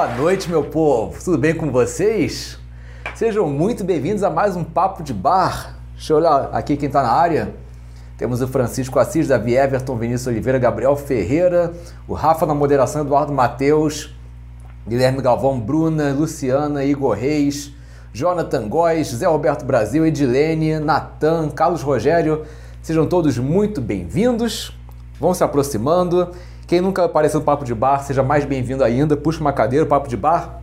Boa noite, meu povo. Tudo bem com vocês? Sejam muito bem-vindos a mais um Papo de Bar. Deixa eu olhar aqui quem está na área. Temos o Francisco Assis, Davi Everton, Vinícius Oliveira, Gabriel Ferreira, o Rafa na moderação, Eduardo Mateus, Guilherme Galvão, Bruna, Luciana, Igor Reis, Jonathan Góes, Zé Roberto Brasil, Edilene, Natan, Carlos Rogério. Sejam todos muito bem-vindos. Vão se aproximando. Quem nunca apareceu no Papo de Bar, seja mais bem-vindo ainda. Puxa uma cadeira, o Papo de Bar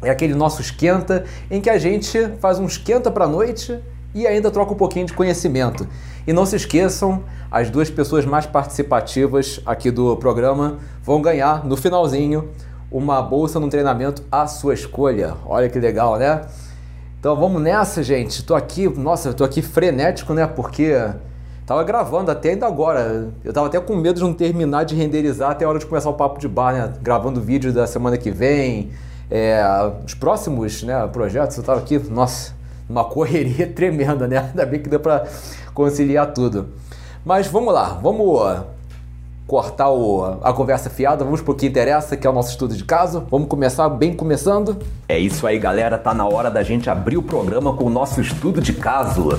é aquele nosso esquenta em que a gente faz um esquenta para a noite e ainda troca um pouquinho de conhecimento. E não se esqueçam, as duas pessoas mais participativas aqui do programa vão ganhar no finalzinho uma bolsa num treinamento à sua escolha. Olha que legal, né? Então vamos nessa, gente. Tô aqui, nossa, tô aqui frenético, né? Porque tava gravando até ainda agora. Eu tava até com medo de não terminar de renderizar até a hora de começar o papo de bar, né? Gravando vídeo da semana que vem, é, os próximos né, projetos. Eu tava aqui, nossa, uma correria tremenda, né? Ainda bem que deu para conciliar tudo. Mas vamos lá, vamos cortar o, a conversa fiada, vamos pro que interessa, que é o nosso estudo de caso. Vamos começar bem começando. É isso aí, galera. Tá na hora da gente abrir o programa com o nosso estudo de caso.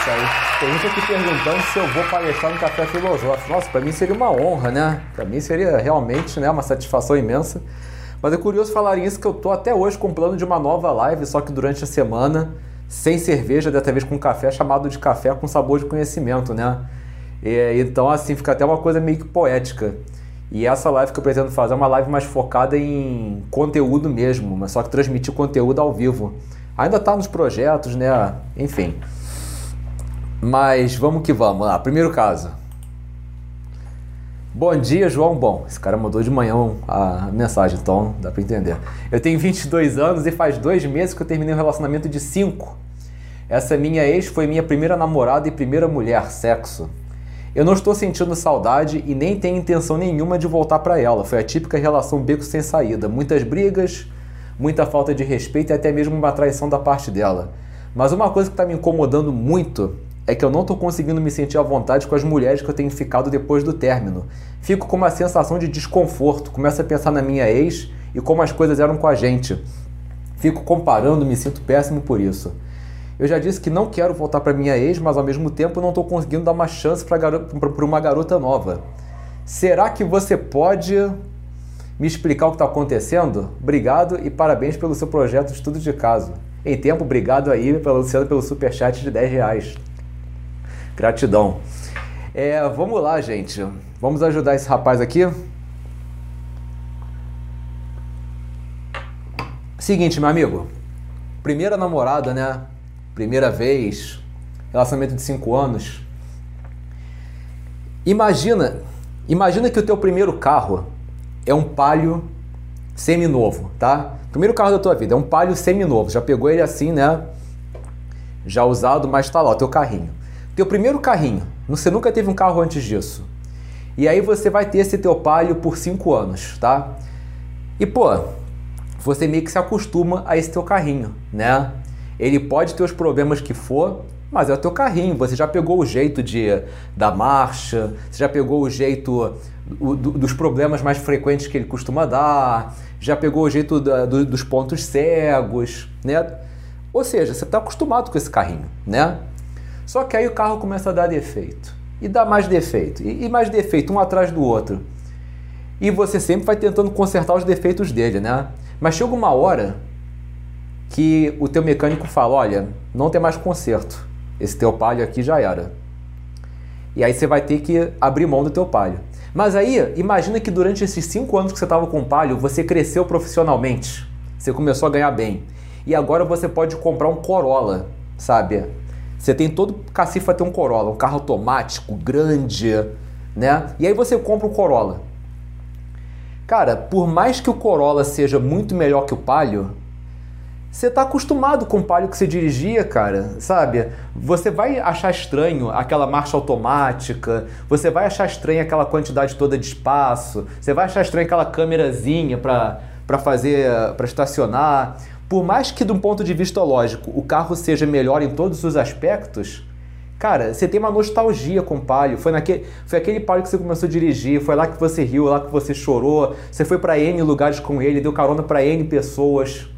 isso aí. Tem gente aqui perguntando se eu vou palestrar no Café Filosófico. Nossa, para mim seria uma honra, né? Para mim seria realmente né, uma satisfação imensa. Mas é curioso falarem isso que eu tô até hoje com um plano de uma nova live, só que durante a semana, sem cerveja, dessa vez com café, chamado de café com sabor de conhecimento, né? E, então, assim, fica até uma coisa meio que poética. E essa live que eu pretendo fazer é uma live mais focada em conteúdo mesmo, mas só que transmitir conteúdo ao vivo. Ainda tá nos projetos, né? Enfim. Mas vamos que vamos lá. Primeiro caso. Bom dia, João. Bom, esse cara mandou de manhã a mensagem, então dá pra entender. Eu tenho 22 anos e faz dois meses que eu terminei um relacionamento de 5. Essa minha ex foi minha primeira namorada e primeira mulher, sexo. Eu não estou sentindo saudade e nem tenho intenção nenhuma de voltar para ela. Foi a típica relação beco sem saída. Muitas brigas, muita falta de respeito e até mesmo uma traição da parte dela. Mas uma coisa que está me incomodando muito é que eu não estou conseguindo me sentir à vontade com as mulheres que eu tenho ficado depois do término. Fico com uma sensação de desconforto, começo a pensar na minha ex e como as coisas eram com a gente. Fico comparando, me sinto péssimo por isso. Eu já disse que não quero voltar para minha ex, mas ao mesmo tempo não estou conseguindo dar uma chance para uma garota nova. Será que você pode me explicar o que está acontecendo? Obrigado e parabéns pelo seu projeto de estudo de caso. Em tempo, obrigado aí pela Luciana pelo superchat de 10 reais. Gratidão. É, vamos lá, gente. Vamos ajudar esse rapaz aqui. Seguinte, meu amigo. Primeira namorada, né? Primeira vez. Relacionamento de 5 anos. Imagina, imagina que o teu primeiro carro é um Palio seminovo, tá? Primeiro carro da tua vida é um Palio seminovo. Já pegou ele assim, né? Já usado, mas tá lá o teu carrinho. Teu primeiro carrinho, você nunca teve um carro antes disso. E aí você vai ter esse teu Palio por 5 anos, tá? E pô, você meio que se acostuma a esse teu carrinho, né? Ele pode ter os problemas que for, mas é o teu carrinho. Você já pegou o jeito de da marcha, você já pegou o jeito dos problemas mais frequentes que ele costuma dar, já pegou o jeito da, do, dos pontos cegos, né? Ou seja, você está acostumado com esse carrinho, né? Só que aí o carro começa a dar defeito. E dá mais defeito. E, e mais defeito, um atrás do outro. E você sempre vai tentando consertar os defeitos dele, né? Mas chega uma hora que o teu mecânico fala, olha, não tem mais conserto. Esse teu palio aqui já era. E aí você vai ter que abrir mão do teu palio. Mas aí, imagina que durante esses cinco anos que você estava com o você cresceu profissionalmente. Você começou a ganhar bem. E agora você pode comprar um Corolla, sabe? Você tem todo cacifa ter um Corolla, um carro automático, grande, né? E aí você compra o Corolla. Cara, por mais que o Corolla seja muito melhor que o Palio, você está acostumado com o Palio que você dirigia, cara, sabe? Você vai achar estranho aquela marcha automática, você vai achar estranho aquela quantidade toda de espaço, você vai achar estranho aquela câmerazinha para fazer, para estacionar. Por mais que, de um ponto de vista lógico, o carro seja melhor em todos os aspectos, cara, você tem uma nostalgia com o Palio. Foi, naquele, foi aquele Palio que você começou a dirigir, foi lá que você riu, lá que você chorou, você foi para N lugares com ele, deu carona para N pessoas.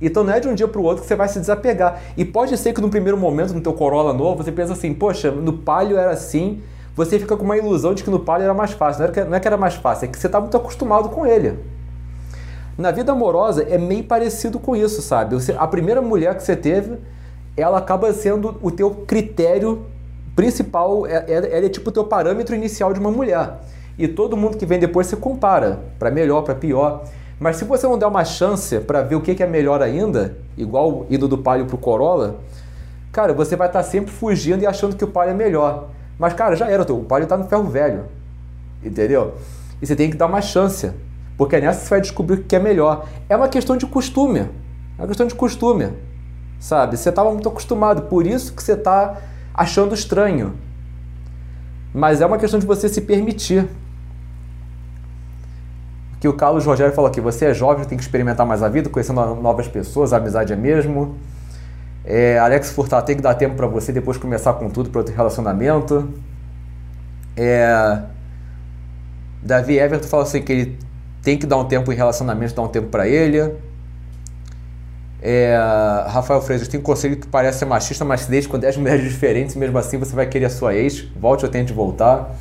Então não é de um dia para o outro que você vai se desapegar. E pode ser que no primeiro momento, no teu Corolla novo, você pensa assim, poxa, no Palio era assim, você fica com uma ilusão de que no Palio era mais fácil. Não, não é que era mais fácil, é que você está muito acostumado com ele. Na vida amorosa é meio parecido com isso, sabe? Você, a primeira mulher que você teve, ela acaba sendo o teu critério principal, é, é, ela é tipo o teu parâmetro inicial de uma mulher. E todo mundo que vem depois você compara, para melhor, para pior. Mas se você não der uma chance para ver o que é melhor ainda, igual indo do Palio pro Corolla, cara, você vai estar tá sempre fugindo e achando que o Palio é melhor. Mas, cara, já era, o Palio está no ferro velho. Entendeu? E você tem que dar uma chance. Porque é nessa você vai descobrir o que é melhor. É uma questão de costume. É uma questão de costume. Sabe? Você estava muito acostumado, por isso que você está achando estranho. Mas é uma questão de você se permitir que o Carlos Rogério falou aqui, você é jovem, tem que experimentar mais a vida, conhecendo novas pessoas, a amizade é mesmo. É, Alex Furtado, tem que dar tempo para você depois começar com tudo para outro relacionamento. É, Davi Everton fala assim que ele tem que dar um tempo em relacionamento, dar um tempo para ele. É, Rafael Freitas tem um conselho que parece ser machista, mas desde com 10 mulheres diferentes, mesmo assim você vai querer a sua ex. Volte ou tente voltar.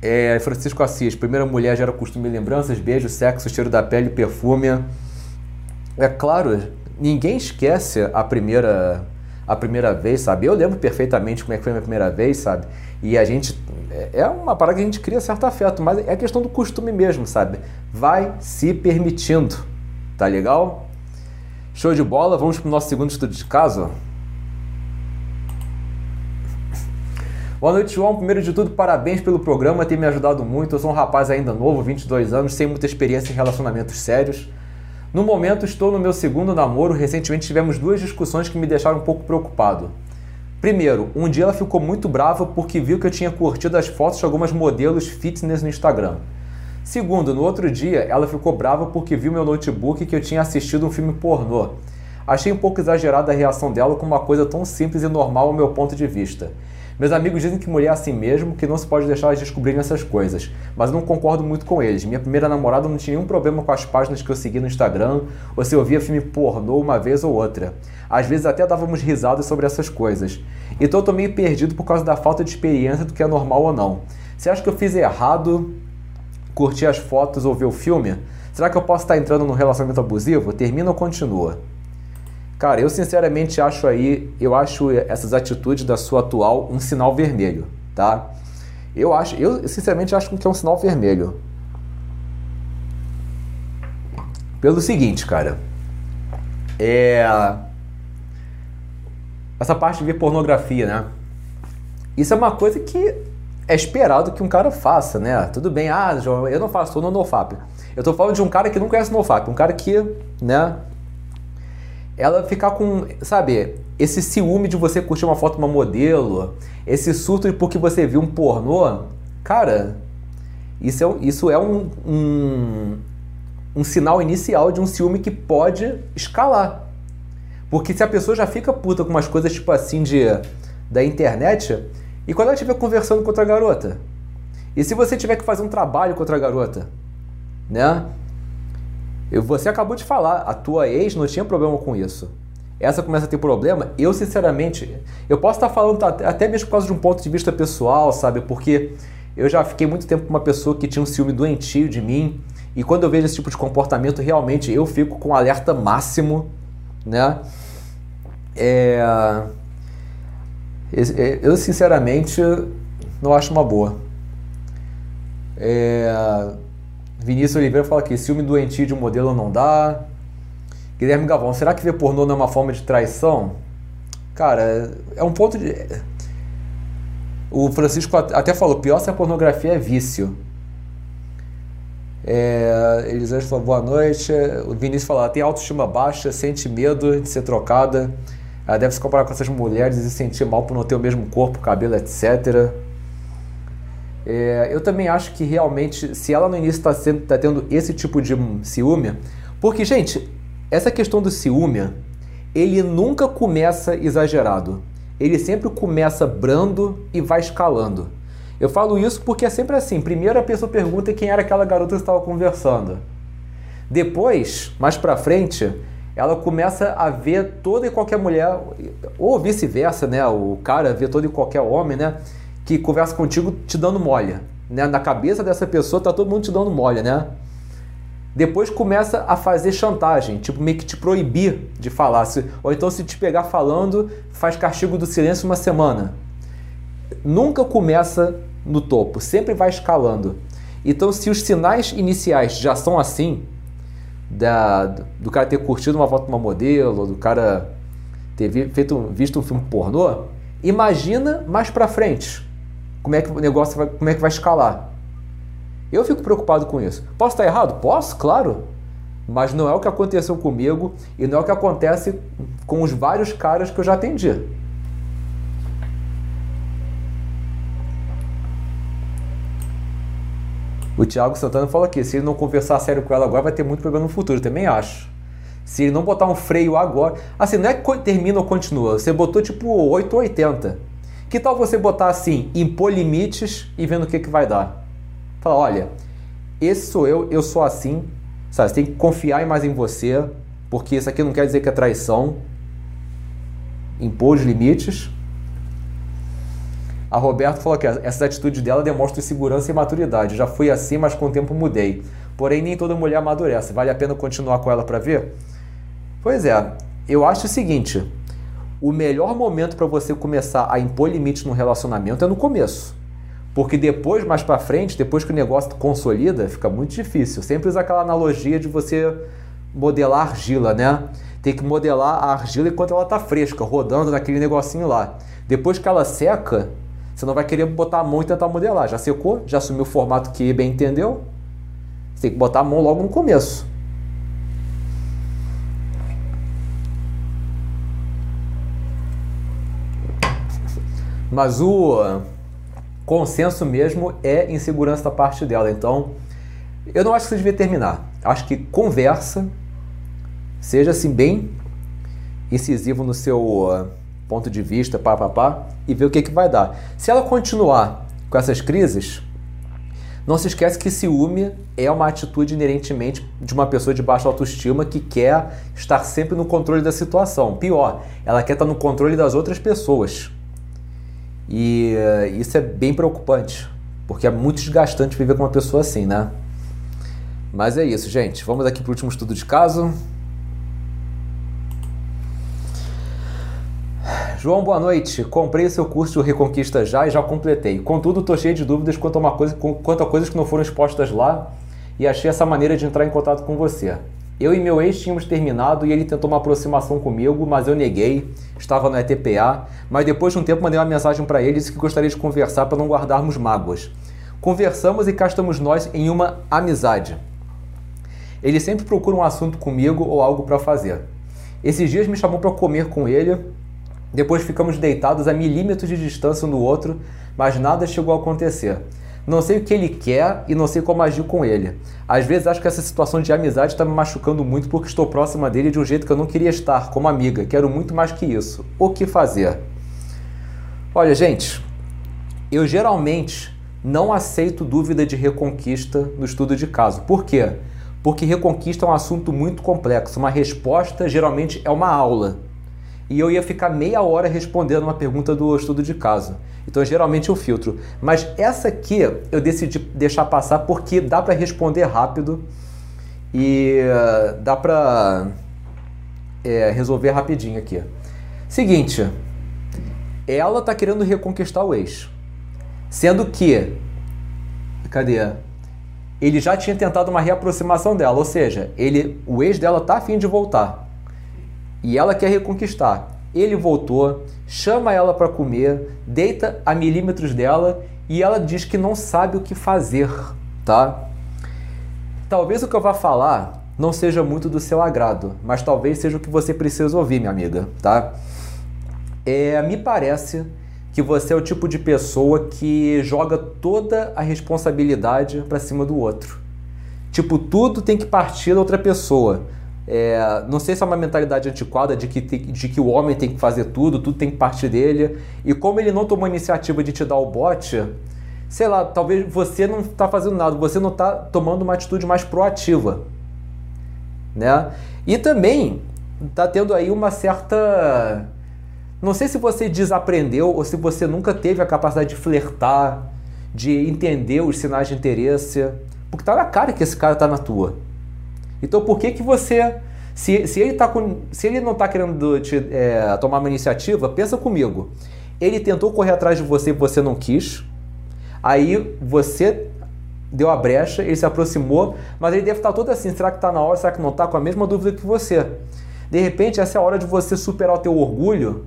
É, Francisco Assis, primeira mulher gera costume e lembranças, beijo, sexo, cheiro da pele, perfume. É claro, ninguém esquece a primeira a primeira vez, sabe? Eu lembro perfeitamente como é que foi a minha primeira vez, sabe? E a gente é uma parada que a gente cria certo afeto, mas é questão do costume mesmo, sabe? Vai se permitindo, tá legal? Show de bola, vamos pro nosso segundo estudo de caso. Boa noite, João. Primeiro de tudo, parabéns pelo programa, tem me ajudado muito. Eu sou um rapaz ainda novo, 22 anos, sem muita experiência em relacionamentos sérios. No momento, estou no meu segundo namoro. Recentemente tivemos duas discussões que me deixaram um pouco preocupado. Primeiro, um dia ela ficou muito brava porque viu que eu tinha curtido as fotos de algumas modelos fitness no Instagram. Segundo, no outro dia, ela ficou brava porque viu meu notebook que eu tinha assistido um filme pornô. Achei um pouco exagerada a reação dela com uma coisa tão simples e normal ao meu ponto de vista. Meus amigos dizem que mulher é assim mesmo, que não se pode deixar elas descobrirem essas coisas, mas não concordo muito com eles. Minha primeira namorada não tinha nenhum problema com as páginas que eu segui no Instagram, ou se eu via filme pornô uma vez ou outra. Às vezes até dávamos risadas sobre essas coisas. Então eu tô meio perdido por causa da falta de experiência do que é normal ou não. Você acha que eu fiz errado curtir as fotos ou ver o filme? Será que eu posso estar entrando num relacionamento abusivo? Termina ou continua? Cara, eu sinceramente acho aí, eu acho essas atitudes da sua atual um sinal vermelho, tá? Eu acho, eu sinceramente acho que é um sinal vermelho. Pelo seguinte, cara, é essa parte de ver pornografia, né? Isso é uma coisa que é esperado que um cara faça, né? Tudo bem, ah, João, eu não faço, tô no NoFap. Eu tô falando de um cara que não conhece NoFap, um cara que, né, ela ficar com, sabe, esse ciúme de você curtir uma foto de uma modelo, esse surto de porque você viu um pornô, cara, isso é, isso é um, um, um sinal inicial de um ciúme que pode escalar. Porque se a pessoa já fica puta com umas coisas tipo assim de da internet, e quando ela estiver conversando com outra garota? E se você tiver que fazer um trabalho com outra garota? Né? Você acabou de falar, a tua ex não tinha problema com isso. Essa começa a ter problema. Eu, sinceramente, eu posso estar falando até mesmo por causa de um ponto de vista pessoal, sabe? Porque eu já fiquei muito tempo com uma pessoa que tinha um ciúme doentio de mim. E quando eu vejo esse tipo de comportamento, realmente eu fico com alerta máximo, né? É... é eu, sinceramente, não acho uma boa. É... Vinícius Oliveira fala aqui, ciúme doentio de um modelo não dá. Guilherme Gavão, será que ver pornô não é uma forma de traição? Cara, é um ponto de. O Francisco até falou: pior se a pornografia é vício. É, Elisângela falou: boa noite. O Vinícius falou: tem autoestima baixa, sente medo de ser trocada. Ela deve se comparar com essas mulheres e se sentir mal por não ter o mesmo corpo, cabelo, etc. É, eu também acho que realmente, se ela no início está tá tendo esse tipo de ciúme, porque, gente, essa questão do ciúme, ele nunca começa exagerado. Ele sempre começa brando e vai escalando. Eu falo isso porque é sempre assim. Primeiro a pessoa pergunta quem era aquela garota que estava conversando. Depois, mais para frente, ela começa a ver toda e qualquer mulher, ou vice-versa, né? O cara vê todo e qualquer homem, né? Que conversa contigo te dando mole. Né? Na cabeça dessa pessoa tá todo mundo te dando mole, né? Depois começa a fazer chantagem, tipo meio que te proibir de falar. Ou então se te pegar falando, faz castigo do silêncio uma semana. Nunca começa no topo, sempre vai escalando. Então se os sinais iniciais já são assim, da, do cara ter curtido uma foto de uma modelo, do cara ter feito, visto um filme pornô, imagina mais pra frente como é que o negócio vai, como é que vai escalar. Eu fico preocupado com isso. Posso estar errado? Posso, claro. Mas não é o que aconteceu comigo e não é o que acontece com os vários caras que eu já atendi. O Thiago Santana falou aqui: se ele não conversar sério com ela agora, vai ter muito problema no futuro. também acho. Se ele não botar um freio agora. Assim, não é que termina ou continua. Você botou tipo 880. Que tal você botar assim, impor limites e vendo o que, que vai dar? Fala, olha, esse sou eu, eu sou assim, sabe? Você tem que confiar mais em você, porque isso aqui não quer dizer que é traição. Impor os limites. A Roberto falou que essa atitude dela demonstra segurança e maturidade. Já fui assim, mas com o tempo mudei. Porém, nem toda mulher amadurece. Vale a pena continuar com ela para ver? Pois é, eu acho o seguinte: o melhor momento para você começar a impor limites no relacionamento é no começo. Porque depois, mais para frente, depois que o negócio consolida, fica muito difícil. Sempre usa aquela analogia de você modelar argila, né? Tem que modelar a argila enquanto ela tá fresca, rodando naquele negocinho lá. Depois que ela seca, você não vai querer botar a mão e tentar modelar. Já secou? Já assumiu o formato que bem entendeu? Você tem que botar a mão logo no começo. Mas o consenso mesmo é insegurança da parte dela. Então, eu não acho que você devia terminar. Acho que conversa, seja assim bem incisivo no seu uh, ponto de vista, pá, pá, pá, e ver o que, que vai dar. Se ela continuar com essas crises, não se esquece que ciúme é uma atitude inerentemente de uma pessoa de baixa autoestima que quer estar sempre no controle da situação. Pior, ela quer estar no controle das outras pessoas. E uh, isso é bem preocupante, porque é muito desgastante viver com uma pessoa assim, né? Mas é isso, gente. Vamos aqui para o último estudo de caso. João, boa noite. Comprei seu curso de Reconquista já e já completei. Contudo, estou cheio de dúvidas quanto a, uma coisa, quanto a coisas que não foram expostas lá e achei essa maneira de entrar em contato com você. Eu e meu ex tínhamos terminado e ele tentou uma aproximação comigo, mas eu neguei. Estava no ETPA, mas depois de um tempo mandei uma mensagem para ele e disse que gostaria de conversar para não guardarmos mágoas. Conversamos e cá estamos nós em uma amizade. Ele sempre procura um assunto comigo ou algo para fazer. Esses dias me chamou para comer com ele. Depois ficamos deitados a milímetros de distância um do outro, mas nada chegou a acontecer. Não sei o que ele quer e não sei como agir com ele. Às vezes acho que essa situação de amizade está me machucando muito porque estou próxima dele de um jeito que eu não queria estar, como amiga. Quero muito mais que isso. O que fazer? Olha, gente, eu geralmente não aceito dúvida de reconquista no estudo de caso. Por quê? Porque reconquista é um assunto muito complexo. Uma resposta geralmente é uma aula e eu ia ficar meia hora respondendo uma pergunta do estudo de caso. Então, geralmente eu filtro. Mas essa aqui eu decidi deixar passar porque dá para responder rápido e uh, dá para é, resolver rapidinho aqui. Seguinte, ela tá querendo reconquistar o ex, sendo que, cadê? Ele já tinha tentado uma reaproximação dela, ou seja, ele, o ex dela tá afim de voltar e ela quer reconquistar. Ele voltou, chama ela para comer, deita a milímetros dela e ela diz que não sabe o que fazer, tá? Talvez o que eu vá falar não seja muito do seu agrado, mas talvez seja o que você precisa ouvir, minha amiga, tá? É, me parece que você é o tipo de pessoa que joga toda a responsabilidade para cima do outro. Tipo, tudo tem que partir da outra pessoa. É, não sei se é uma mentalidade antiquada de que, de que o homem tem que fazer tudo, tudo tem que partir dele. E como ele não tomou a iniciativa de te dar o bote, sei lá, talvez você não está fazendo nada, você não está tomando uma atitude mais proativa. Né? E também está tendo aí uma certa. Não sei se você desaprendeu ou se você nunca teve a capacidade de flertar, de entender os sinais de interesse, porque tá na cara que esse cara tá na tua. Então por que que você, se, se, ele, tá com, se ele não está querendo te, é, tomar uma iniciativa, pensa comigo. Ele tentou correr atrás de você e você não quis. Aí você deu a brecha, ele se aproximou, mas ele deve estar todo assim, será que está na hora, será que não está? Com a mesma dúvida que você. De repente, essa é a hora de você superar o teu orgulho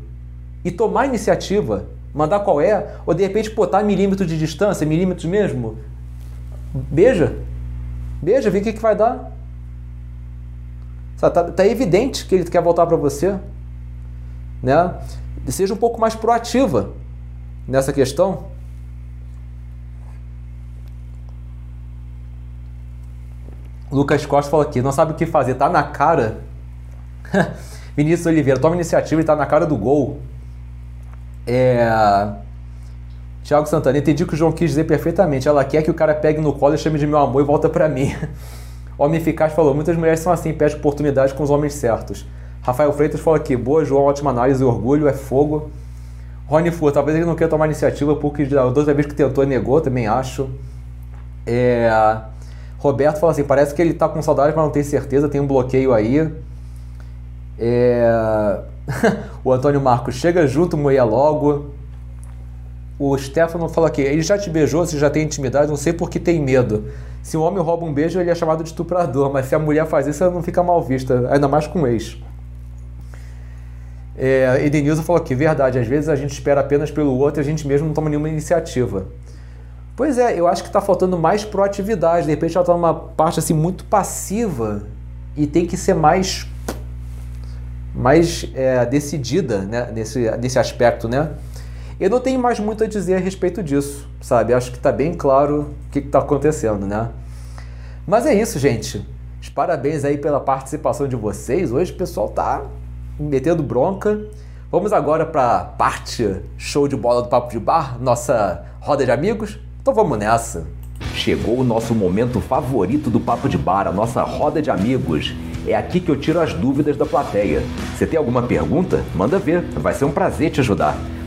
e tomar iniciativa, mandar qual é, ou de repente botar milímetros de distância, milímetros mesmo. Beija. Beija, vê o que, que vai dar. Tá, tá evidente que ele quer voltar para você. Né? Seja um pouco mais proativa nessa questão. Lucas Costa falou aqui, não sabe o que fazer, tá na cara. Vinícius Oliveira, toma iniciativa e tá na cara do gol. É... Tiago Santana, entendi o que o João quis dizer perfeitamente. Ela quer que o cara pegue no colo e chame de meu amor e volta para mim. Homem Eficaz falou: muitas mulheres são assim, pede oportunidade com os homens certos. Rafael Freitas falou aqui: boa, João, ótima análise, orgulho é fogo. Rony Fu, talvez ele não queira tomar iniciativa porque da outra vez que tentou negou, também acho. É... Roberto falou assim: parece que ele tá com saudade, mas não tem certeza, tem um bloqueio aí. É... o Antônio Marcos, chega junto, moia logo. O Stefano falou aqui: ele já te beijou, você já tem intimidade, não sei por que tem medo. Se um homem rouba um beijo, ele é chamado de estuprador, mas se a mulher faz isso, ela não fica mal vista, ainda mais com ex. É, Edenilson falou aqui, verdade, às vezes a gente espera apenas pelo outro e a gente mesmo não toma nenhuma iniciativa. Pois é, eu acho que está faltando mais proatividade, de repente ela está numa parte assim muito passiva e tem que ser mais, mais é, decidida né, nesse, nesse aspecto, né? Eu não tenho mais muito a dizer a respeito disso, sabe? Acho que está bem claro o que está acontecendo, né? Mas é isso, gente. Os parabéns aí pela participação de vocês. Hoje o pessoal tá metendo bronca. Vamos agora para parte show de bola do Papo de Bar, nossa roda de amigos. Então vamos nessa. Chegou o nosso momento favorito do Papo de Bar, a nossa roda de amigos. É aqui que eu tiro as dúvidas da plateia. Você tem alguma pergunta? Manda ver, vai ser um prazer te ajudar.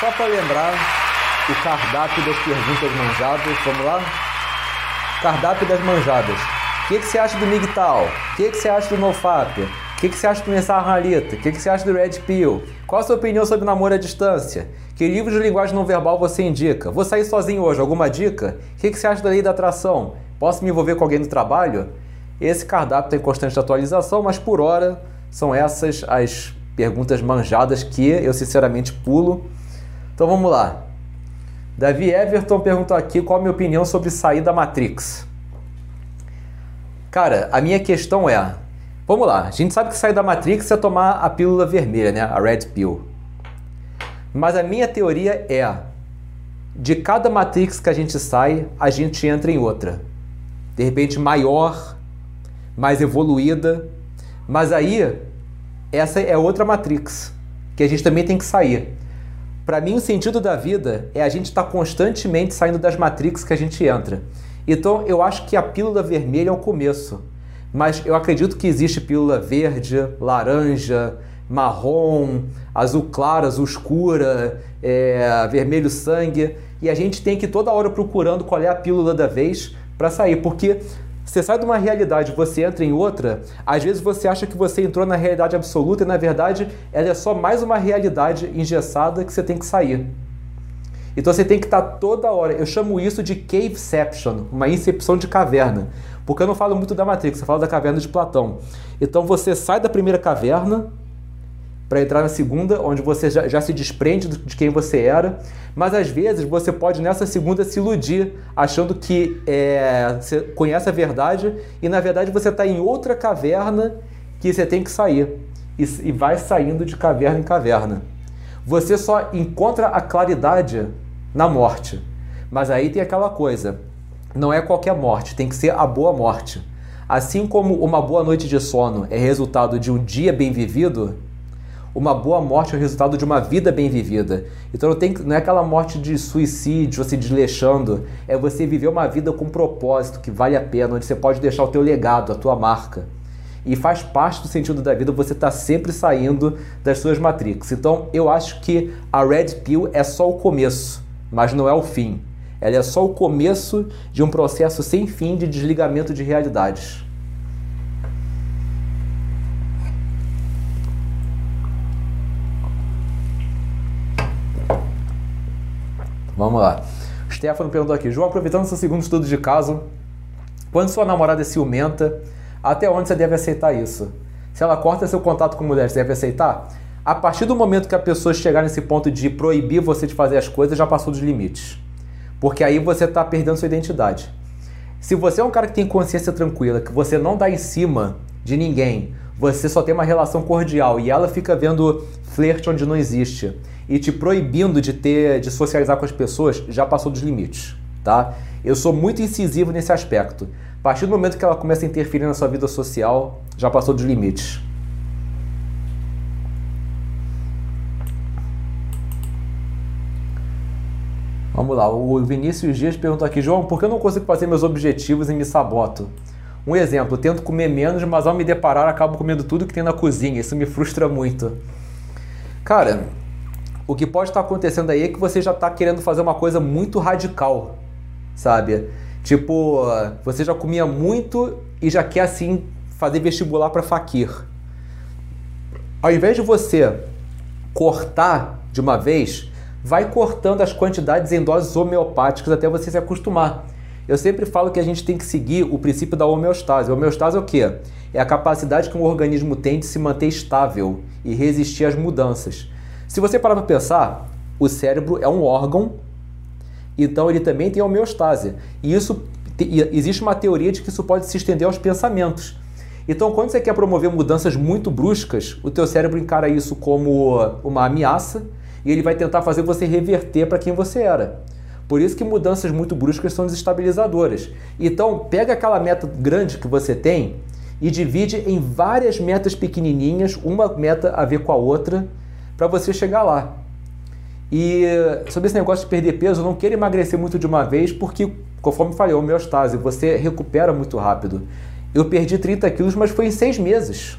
Só para lembrar o cardápio das perguntas manjadas, vamos lá? Cardápio das manjadas. O que, que você acha do MGTOW? O que, que você acha do NoFap? O que, que você acha do Mensar? O que, que você acha do Red Pill? Qual a sua opinião sobre namoro à distância? Que livro de linguagem não verbal você indica? Vou sair sozinho hoje, alguma dica? O que, que você acha da lei da atração? Posso me envolver com alguém no trabalho? Esse cardápio tem constante atualização, mas por hora são essas as perguntas manjadas que eu sinceramente pulo. Então vamos lá. Davi Everton perguntou aqui qual a minha opinião sobre sair da Matrix. Cara, a minha questão é: vamos lá, a gente sabe que sair da Matrix é tomar a pílula vermelha, né? A Red Pill. Mas a minha teoria é: de cada Matrix que a gente sai, a gente entra em outra. De repente maior, mais evoluída. Mas aí, essa é outra Matrix, que a gente também tem que sair. Para mim, o sentido da vida é a gente estar tá constantemente saindo das Matrix que a gente entra. Então, eu acho que a pílula vermelha é o começo. Mas eu acredito que existe pílula verde, laranja, marrom, azul claro, azul escura, é, vermelho sangue. E a gente tem que toda hora procurando qual é a pílula da vez para sair. Porque você sai de uma realidade, você entra em outra, às vezes você acha que você entrou na realidade absoluta e na verdade ela é só mais uma realidade engessada que você tem que sair. Então você tem que estar toda hora. Eu chamo isso de caveception, uma incepção de caverna. Porque eu não falo muito da Matrix, eu falo da caverna de Platão. Então você sai da primeira caverna, para entrar na segunda, onde você já, já se desprende de quem você era. Mas às vezes você pode nessa segunda se iludir, achando que é, você conhece a verdade e na verdade você está em outra caverna que você tem que sair. E, e vai saindo de caverna em caverna. Você só encontra a claridade na morte. Mas aí tem aquela coisa: não é qualquer morte, tem que ser a boa morte. Assim como uma boa noite de sono é resultado de um dia bem vivido, uma boa morte é o resultado de uma vida bem vivida. Então não, é aquela morte de suicídio, se desleixando, é você viver uma vida com propósito, que vale a pena, onde você pode deixar o teu legado, a tua marca. E faz parte do sentido da vida você estar tá sempre saindo das suas matrix. Então eu acho que a Red Pill é só o começo, mas não é o fim. Ela é só o começo de um processo sem fim de desligamento de realidades. Vamos lá. O Stefano perguntou aqui: João, aproveitando seu segundo estudo de caso, quando sua namorada é ciumenta, até onde você deve aceitar isso? Se ela corta seu contato com mulheres, você deve aceitar? A partir do momento que a pessoa chegar nesse ponto de proibir você de fazer as coisas, já passou dos limites. Porque aí você está perdendo sua identidade. Se você é um cara que tem consciência tranquila, que você não dá em cima de ninguém, você só tem uma relação cordial e ela fica vendo flerte onde não existe e te proibindo de ter de socializar com as pessoas, já passou dos limites, tá? Eu sou muito incisivo nesse aspecto. A partir do momento que ela começa a interferir na sua vida social, já passou dos limites. Vamos lá, o Vinícius Dias perguntou aqui, João, por que eu não consigo fazer meus objetivos e me saboto? Um exemplo, tento comer menos, mas ao me deparar acabo comendo tudo que tem na cozinha. Isso me frustra muito. Cara, o que pode estar acontecendo aí é que você já está querendo fazer uma coisa muito radical, sabe? Tipo, você já comia muito e já quer assim fazer vestibular para faquir. Ao invés de você cortar de uma vez, vai cortando as quantidades em doses homeopáticas até você se acostumar. Eu sempre falo que a gente tem que seguir o princípio da homeostase. Homeostase é o quê? É a capacidade que um organismo tem de se manter estável e resistir às mudanças. Se você parar para pensar, o cérebro é um órgão, então ele também tem homeostase. E isso existe uma teoria de que isso pode se estender aos pensamentos. Então, quando você quer promover mudanças muito bruscas, o teu cérebro encara isso como uma ameaça e ele vai tentar fazer você reverter para quem você era. Por isso que mudanças muito bruscas são desestabilizadoras. Então, pega aquela meta grande que você tem e divide em várias metas pequenininhas, uma meta a ver com a outra, para você chegar lá. E sobre esse negócio de perder peso, eu não quero emagrecer muito de uma vez, porque, conforme falei, o homeostase, você recupera muito rápido. Eu perdi 30 quilos, mas foi em seis meses.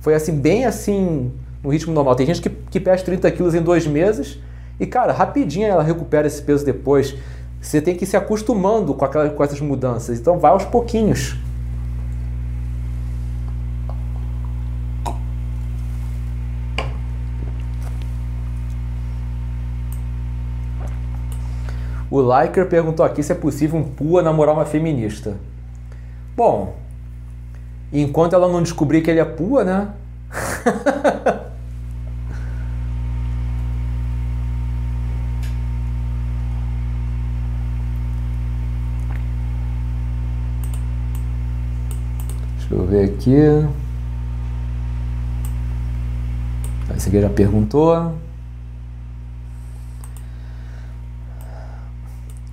Foi assim, bem assim, no ritmo normal. Tem gente que, que perde 30 quilos em dois meses e, cara, rapidinho ela recupera esse peso depois. Você tem que ir se acostumando com, aquelas, com essas mudanças. Então, vai aos pouquinhos. O Liker perguntou aqui se é possível um pua namorar uma feminista. Bom, enquanto ela não descobrir que ele é pua, né? eu ver aqui. Esse aqui já perguntou.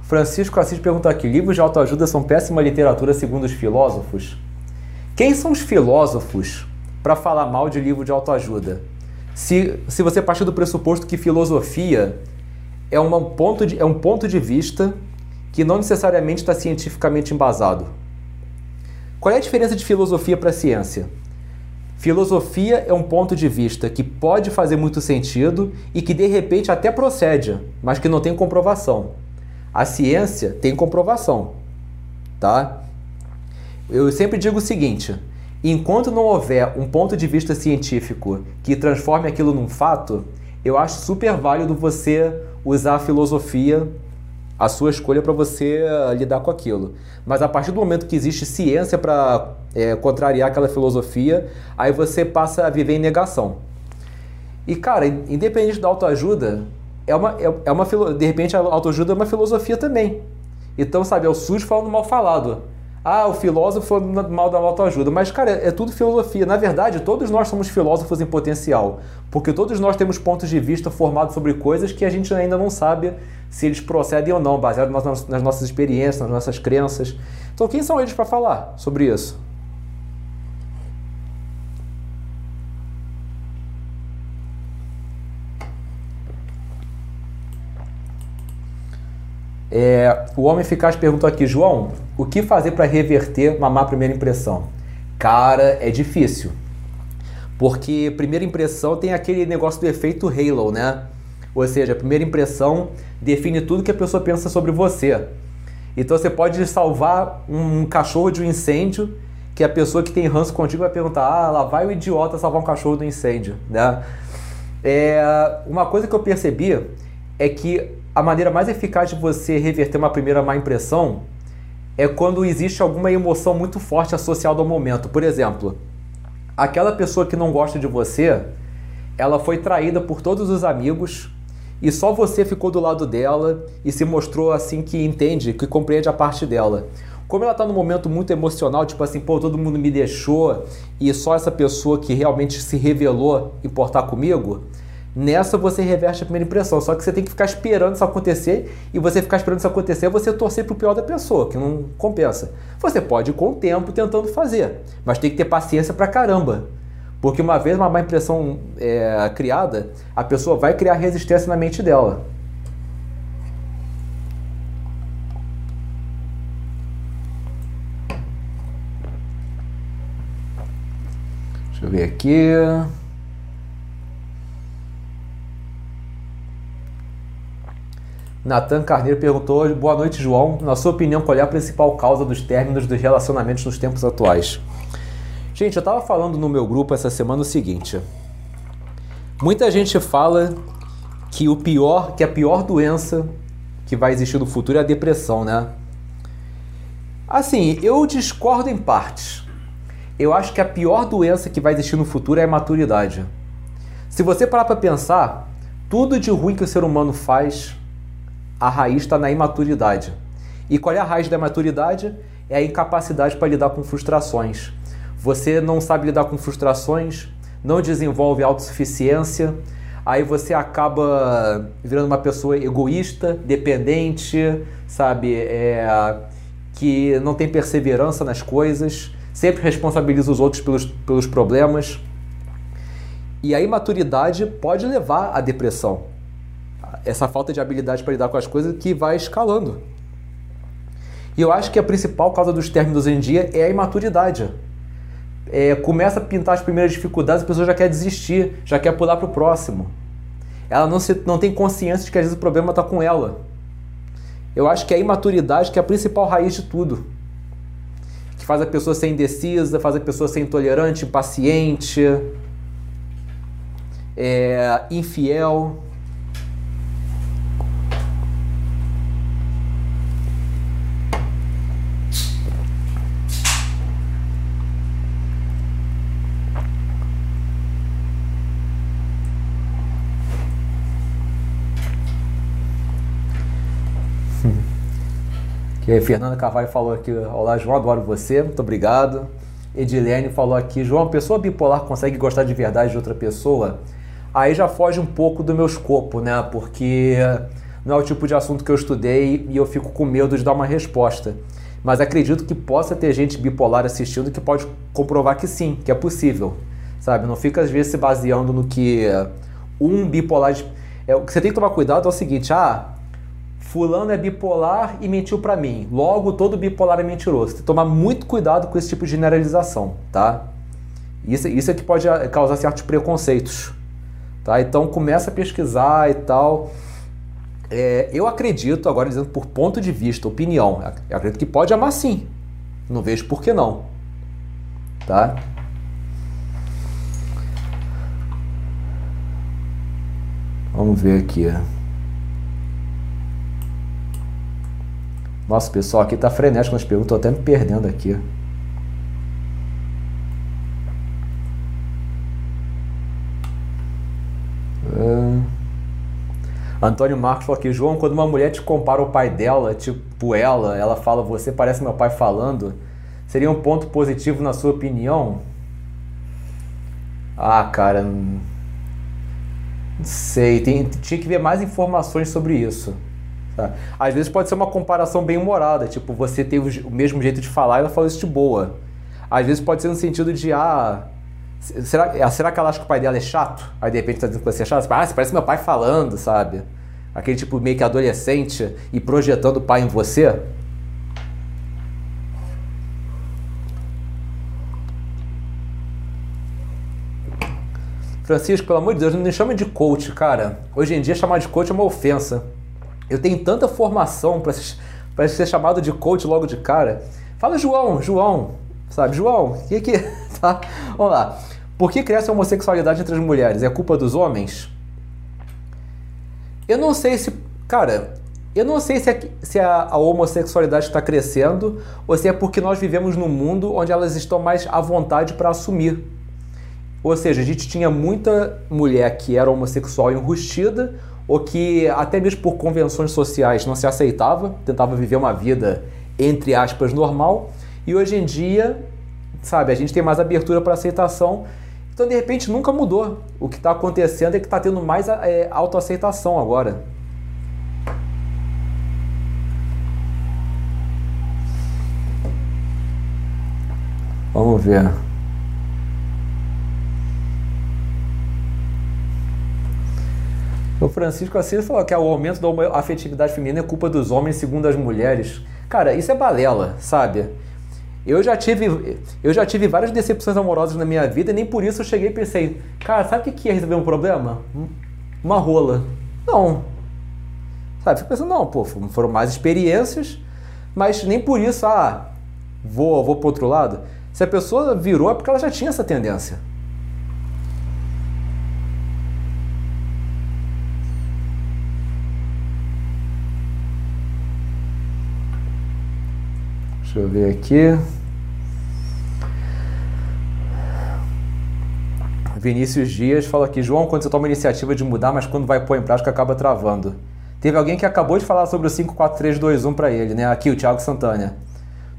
Francisco Assis pergunta aqui: livros de autoajuda são péssima literatura segundo os filósofos? Quem são os filósofos para falar mal de livro de autoajuda? Se, se você partir do pressuposto que filosofia é, uma ponto de, é um ponto de vista que não necessariamente está cientificamente embasado. Qual é a diferença de filosofia para ciência? Filosofia é um ponto de vista que pode fazer muito sentido e que de repente até procede, mas que não tem comprovação. A ciência tem comprovação, tá? Eu sempre digo o seguinte: enquanto não houver um ponto de vista científico que transforme aquilo num fato, eu acho super válido você usar a filosofia a sua escolha para você eh, lidar com aquilo. Mas a partir do momento que existe ciência para é, contrariar aquela filosofia, aí você passa a viver em negação. E cara, independente da autoajuda, é uma, é, é uma de repente a autoajuda é uma filosofia também. Então, sabe, é o SUS falando mal falado. Ah, o filósofo falando mal da autoajuda. Mas, cara, é tudo filosofia. Na verdade, todos nós somos filósofos em potencial. Porque todos nós temos pontos de vista formados sobre coisas que a gente ainda não sabe se eles procedem ou não, baseado nas, nossas experiências, nas nossas crenças. Então, quem são eles para falar sobre isso? É, o Homem Eficaz perguntou aqui, João, o que fazer para reverter uma má primeira impressão? Cara, é difícil. Porque primeira impressão tem aquele negócio do efeito halo, né? Ou seja, a primeira impressão define tudo que a pessoa pensa sobre você. Então você pode salvar um cachorro de um incêndio que a pessoa que tem ranço contigo vai perguntar: ah, lá vai o idiota salvar um cachorro do incêndio, né? É, uma coisa que eu percebi é que a maneira mais eficaz de você reverter uma primeira má impressão é quando existe alguma emoção muito forte associada ao momento. Por exemplo, aquela pessoa que não gosta de você, ela foi traída por todos os amigos e só você ficou do lado dela e se mostrou assim que entende, que compreende a parte dela. Como ela está num momento muito emocional, tipo assim, pô, todo mundo me deixou e só essa pessoa que realmente se revelou importar comigo, Nessa você reverte a primeira impressão, só que você tem que ficar esperando isso acontecer e você ficar esperando isso acontecer é você torcer para o pior da pessoa, que não compensa. Você pode ir com o tempo tentando fazer, mas tem que ter paciência para caramba. Porque uma vez uma má impressão é, criada, a pessoa vai criar resistência na mente dela. Deixa eu ver aqui. Natan Carneiro perguntou: Boa noite, João. Na sua opinião, qual é a principal causa dos términos dos relacionamentos nos tempos atuais? Gente, eu estava falando no meu grupo essa semana o seguinte: muita gente fala que o pior, que a pior doença que vai existir no futuro é a depressão, né? Assim, eu discordo em partes. Eu acho que a pior doença que vai existir no futuro é a maturidade. Se você parar para pensar, tudo de ruim que o ser humano faz a raiz está na imaturidade. E qual é a raiz da imaturidade? É a incapacidade para lidar com frustrações. Você não sabe lidar com frustrações, não desenvolve autossuficiência, aí você acaba virando uma pessoa egoísta, dependente, sabe? É, que não tem perseverança nas coisas, sempre responsabiliza os outros pelos, pelos problemas. E a imaturidade pode levar à depressão essa falta de habilidade para lidar com as coisas que vai escalando. E eu acho que a principal causa dos términos em dia é a imaturidade. É, começa a pintar as primeiras dificuldades, a pessoa já quer desistir, já quer pular para o próximo. Ela não, se, não tem consciência de que às vezes o problema está com ela. Eu acho que é a imaturidade que é a principal raiz de tudo. Que faz a pessoa ser indecisa, faz a pessoa ser intolerante, impaciente, é, infiel. E aí, Fernanda Carvalho falou aqui: Olá, João, adoro você, muito obrigado. Edilene falou aqui: João, pessoa bipolar consegue gostar de verdade de outra pessoa? Aí já foge um pouco do meu escopo, né? Porque não é o tipo de assunto que eu estudei e eu fico com medo de dar uma resposta. Mas acredito que possa ter gente bipolar assistindo que pode comprovar que sim, que é possível. Sabe? Não fica às vezes se baseando no que um bipolar. É, o que você tem que tomar cuidado é o seguinte: ah, fulano é bipolar e mentiu para mim. Logo, todo bipolar é mentiroso. Tem que tomar muito cuidado com esse tipo de generalização, tá? Isso, isso é que pode causar certos preconceitos, tá? Então começa a pesquisar e tal. É, eu acredito, agora dizendo por ponto de vista, opinião, eu acredito que pode amar sim. Não vejo por que não. Tá? Vamos ver aqui. Nossa, o pessoal aqui tá frenético nas perguntas, tô até me perdendo aqui. Uh... Antônio Marcos falou aqui, João, quando uma mulher te compara o pai dela, tipo ela, ela fala, você parece meu pai falando, seria um ponto positivo na sua opinião? Ah, cara, não sei, tem, tinha que ver mais informações sobre isso. Tá? Às vezes pode ser uma comparação bem humorada, tipo, você teve o mesmo jeito de falar e ela falou isso de boa. Às vezes pode ser no sentido de, ah, será, será que ela acha que o pai dela é chato? Aí de repente tá dizendo que você é chato? Ah, você parece meu pai falando, sabe? Aquele tipo meio que adolescente e projetando o pai em você. Francisco, pelo amor de Deus, não me chame de coach, cara. Hoje em dia chamar de coach é uma ofensa. Eu tenho tanta formação para ser, chamado de coach logo de cara. Fala, João, João, sabe, João, o que que. tá? Vamos lá. Por que cresce a homossexualidade entre as mulheres? É culpa dos homens? Eu não sei se. Cara, eu não sei se, é, se a, a homossexualidade está crescendo ou se é porque nós vivemos num mundo onde elas estão mais à vontade para assumir. Ou seja, a gente tinha muita mulher que era homossexual enrustida ou que até mesmo por convenções sociais não se aceitava, tentava viver uma vida entre aspas normal, e hoje em dia, sabe, a gente tem mais abertura para aceitação, então de repente nunca mudou. O que está acontecendo é que está tendo mais é, autoaceitação agora. Vamos ver. Francisco Assis falou que o aumento da afetividade feminina é culpa dos homens, segundo as mulheres. Cara, isso é balela, sabe? Eu já tive, eu já tive várias decepções amorosas na minha vida e nem por isso eu cheguei e pensei, cara, sabe o que, ia resolver um problema? Uma rola. Não. Sabe? Fico pensando, não, pô, foram mais experiências, mas nem por isso, ah, vou, vou pro outro lado. Se a pessoa virou é porque ela já tinha essa tendência. Deixa eu ver aqui. Vinícius Dias fala aqui, João, quando você toma a iniciativa de mudar, mas quando vai pôr em prática acaba travando. Teve alguém que acabou de falar sobre o 54321 para ele, né? Aqui, o Thiago Santana.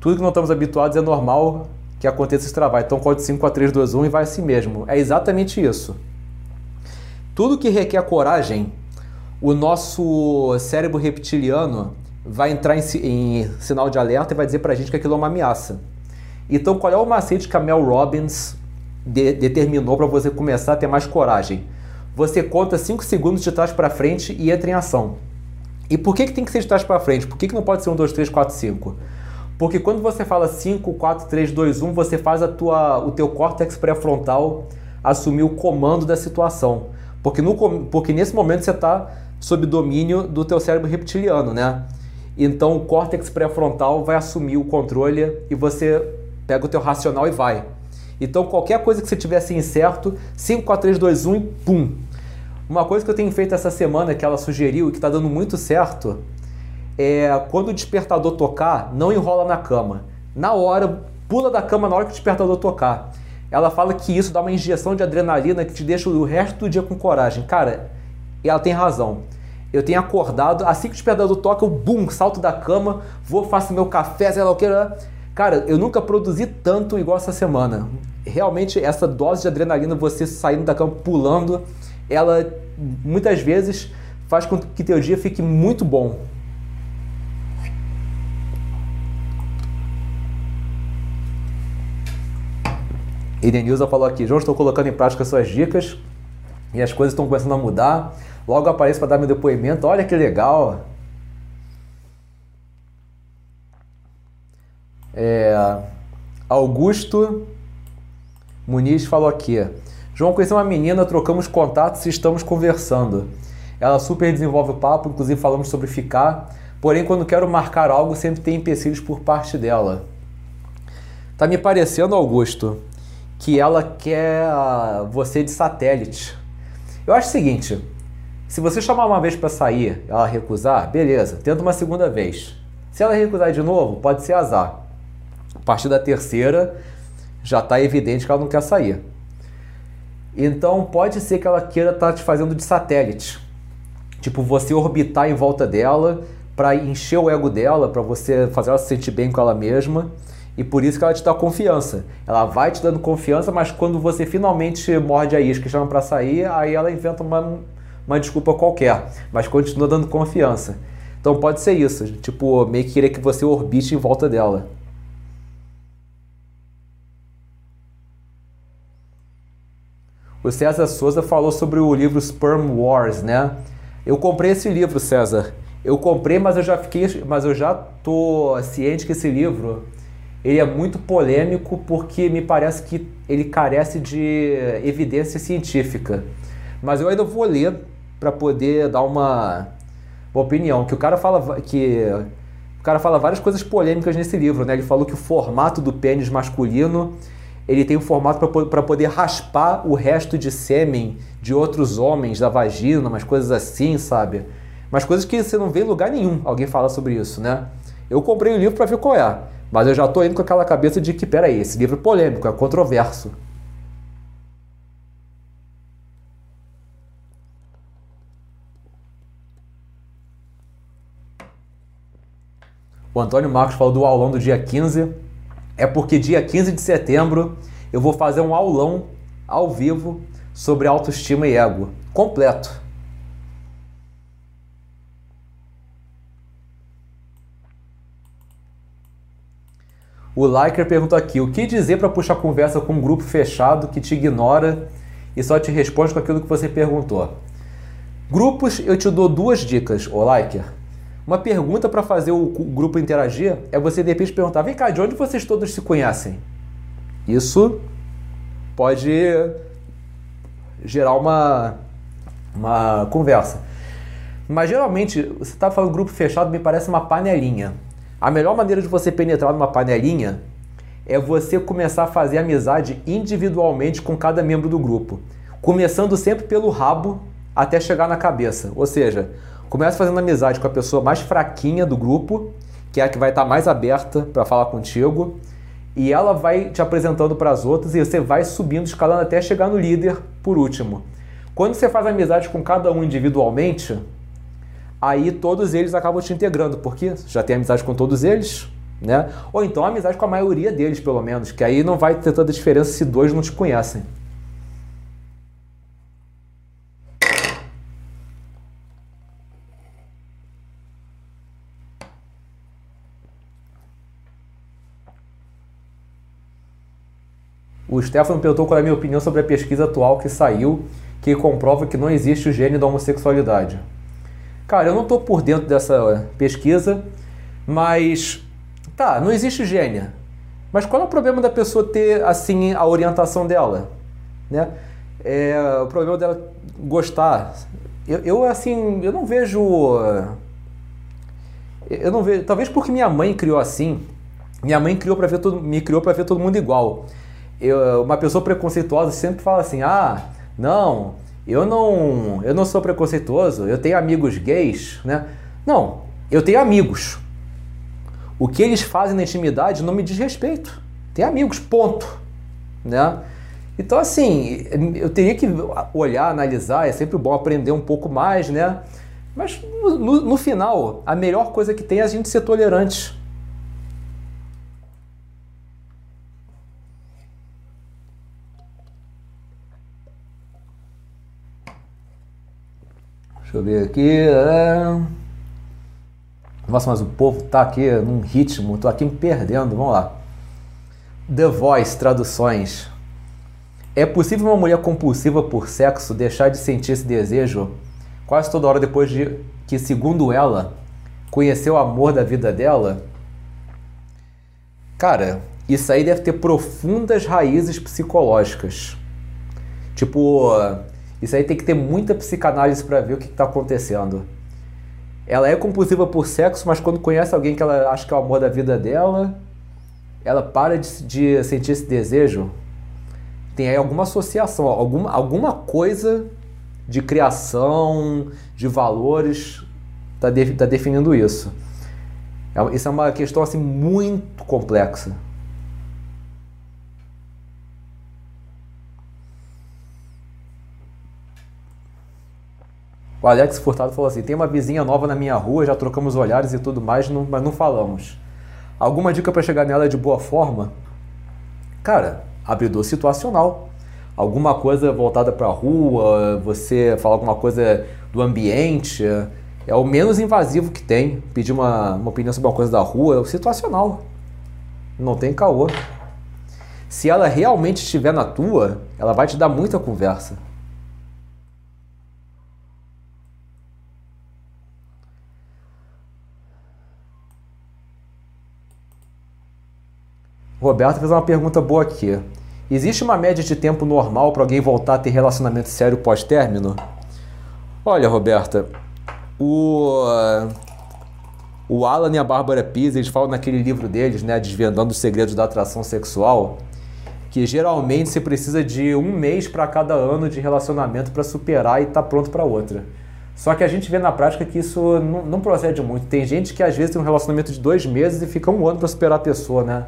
Tudo que não estamos habituados é normal que aconteça esse trabalho. Então, código 54321 e vai assim mesmo. É exatamente isso. Tudo que requer coragem, o nosso cérebro reptiliano vai entrar em, em sinal de alerta e vai dizer para a gente que aquilo é uma ameaça. Então, qual é o macete que a Mel Robbins de, determinou para você começar a ter mais coragem? Você conta 5 segundos de trás para frente e entra em ação. E por que, que tem que ser de trás para frente? Por que, que não pode ser 1, 2, 3, 4, 5? Porque quando você fala 5, 4, 3, 2, 1, você faz a tua, o teu córtex pré-frontal assumir o comando da situação. Porque, no, porque nesse momento você está sob domínio do teu cérebro reptiliano, né? Então o córtex pré-frontal vai assumir o controle e você pega o teu racional e vai. Então qualquer coisa que você tivesse incerto, 5, 4, 3, 2, 1 e pum. Uma coisa que eu tenho feito essa semana que ela sugeriu e que está dando muito certo é quando o despertador tocar, não enrola na cama. Na hora, pula da cama na hora que o despertador tocar. Ela fala que isso dá uma injeção de adrenalina que te deixa o resto do dia com coragem. Cara, ela tem razão eu tenho acordado, assim que o despertador toca, eu bum, salto da cama, vou, faço meu café, sei lá o que. Né? Cara, eu nunca produzi tanto igual essa semana. Realmente, essa dose de adrenalina, você saindo da cama, pulando, ela muitas vezes faz com que teu dia fique muito bom. Edenilza falou aqui, João, estou colocando em prática suas dicas e as coisas estão começando a mudar. Logo apareço para dar meu depoimento. Olha que legal. É, Augusto Muniz falou aqui. João, conheci uma menina, trocamos contatos e estamos conversando. Ela super desenvolve o papo, inclusive falamos sobre ficar. Porém, quando quero marcar algo, sempre tem empecilhos por parte dela. Tá me parecendo, Augusto, que ela quer você de satélite. Eu acho o seguinte: se você chamar uma vez para sair, ela recusar, beleza, tenta uma segunda vez. Se ela recusar de novo, pode ser azar. A partir da terceira, já está evidente que ela não quer sair. Então pode ser que ela queira estar tá te fazendo de satélite. Tipo, você orbitar em volta dela para encher o ego dela, para você fazer ela se sentir bem com ela mesma. E por isso que ela te dá confiança. Ela vai te dando confiança, mas quando você finalmente morde a isca e chama para sair, aí ela inventa uma, uma desculpa qualquer, mas continua dando confiança. Então pode ser isso, tipo, meio que querer que você orbite em volta dela. O César Souza falou sobre o livro Sperm Wars, né? Eu comprei esse livro, César. Eu comprei, mas eu já fiquei, mas eu já tô ciente que esse livro ele é muito polêmico porque me parece que ele carece de evidência científica. Mas eu ainda vou ler para poder dar uma, uma opinião. Que o cara fala que o cara fala várias coisas polêmicas nesse livro, né? Ele falou que o formato do pênis masculino ele tem um formato para poder raspar o resto de sêmen de outros homens da vagina, umas coisas assim, sabe? Mas coisas que você não vê em lugar nenhum alguém fala sobre isso, né? Eu comprei o livro para ver qual é, mas eu já estou indo com aquela cabeça de que, peraí, esse livro é polêmico, é controverso. O Antônio Marcos falou do aulão do dia 15 é porque dia 15 de setembro eu vou fazer um aulão ao vivo sobre autoestima e ego, completo. O Liker perguntou aqui: o que dizer para puxar conversa com um grupo fechado que te ignora e só te responde com aquilo que você perguntou? Grupos, eu te dou duas dicas, o Liker. Uma pergunta para fazer o grupo interagir é você de repente perguntar: vem cá, de onde vocês todos se conhecem? Isso pode gerar uma, uma conversa. Mas geralmente, você está falando grupo fechado, me parece uma panelinha. A melhor maneira de você penetrar numa panelinha é você começar a fazer amizade individualmente com cada membro do grupo, começando sempre pelo rabo até chegar na cabeça. Ou seja, Começa fazendo amizade com a pessoa mais fraquinha do grupo, que é a que vai estar mais aberta para falar contigo, e ela vai te apresentando para as outras e você vai subindo, escalando até chegar no líder por último. Quando você faz amizade com cada um individualmente, aí todos eles acabam te integrando, porque já tem amizade com todos eles, né? Ou então amizade com a maioria deles, pelo menos, que aí não vai ter tanta diferença se dois não te conhecem. O Stefano perguntou qual é a minha opinião sobre a pesquisa atual que saiu, que comprova que não existe o gene da homossexualidade. Cara, eu não estou por dentro dessa pesquisa, mas tá, não existe gene. Mas qual é o problema da pessoa ter assim a orientação dela, né? É, o problema dela gostar. Eu, eu assim, eu não vejo, eu não vejo. Talvez porque minha mãe criou assim. Minha mãe criou para ver todo, me criou para ver todo mundo igual eu, uma pessoa preconceituosa sempre fala assim: ah, não, eu não, eu não sou preconceituoso, eu tenho amigos gays, né? Não, eu tenho amigos. O que eles fazem na intimidade não me diz respeito. Tem amigos, ponto, né? Então assim, eu teria que olhar, analisar, é sempre bom aprender um pouco mais, né? Mas no, no, final, a melhor coisa que tem é a gente ser tolerante. Deixa eu ver aqui. É... Nossa, mas o povo tá aqui num ritmo, tô aqui me perdendo. Vamos lá. The Voice, traduções. É possível uma mulher compulsiva por sexo deixar de sentir esse desejo quase toda hora depois de que, segundo ela, conheceu o amor da vida dela? Cara, isso aí deve ter profundas raízes psicológicas. Tipo, isso aí tem que ter muita psicanálise para ver o que está acontecendo. Ela é compulsiva por sexo, mas quando conhece alguém que ela acha que é o amor da vida dela, ela para de, de sentir esse desejo. Tem aí alguma associação, alguma, alguma coisa de criação, de valores, está de, tá definindo isso. É, isso é uma questão assim muito complexa. O Alex Furtado falou assim: tem uma vizinha nova na minha rua, já trocamos olhares e tudo mais, não, mas não falamos. Alguma dica para chegar nela de boa forma? Cara, abridor situacional. Alguma coisa voltada para a rua, você falar alguma coisa do ambiente, é o menos invasivo que tem. Pedir uma, uma opinião sobre uma coisa da rua é o situacional. Não tem caô. Se ela realmente estiver na tua, ela vai te dar muita conversa. Roberto fez uma pergunta boa aqui. Existe uma média de tempo normal para alguém voltar a ter relacionamento sério pós-término? Olha, Roberta, o, o Alan e a Bárbara Pisa, eles falam naquele livro deles, né, Desvendando os Segredos da Atração Sexual, que geralmente você precisa de um mês para cada ano de relacionamento para superar e estar tá pronto para outra. Só que a gente vê na prática que isso não, não procede muito. Tem gente que às vezes tem um relacionamento de dois meses e fica um ano para superar a pessoa, né?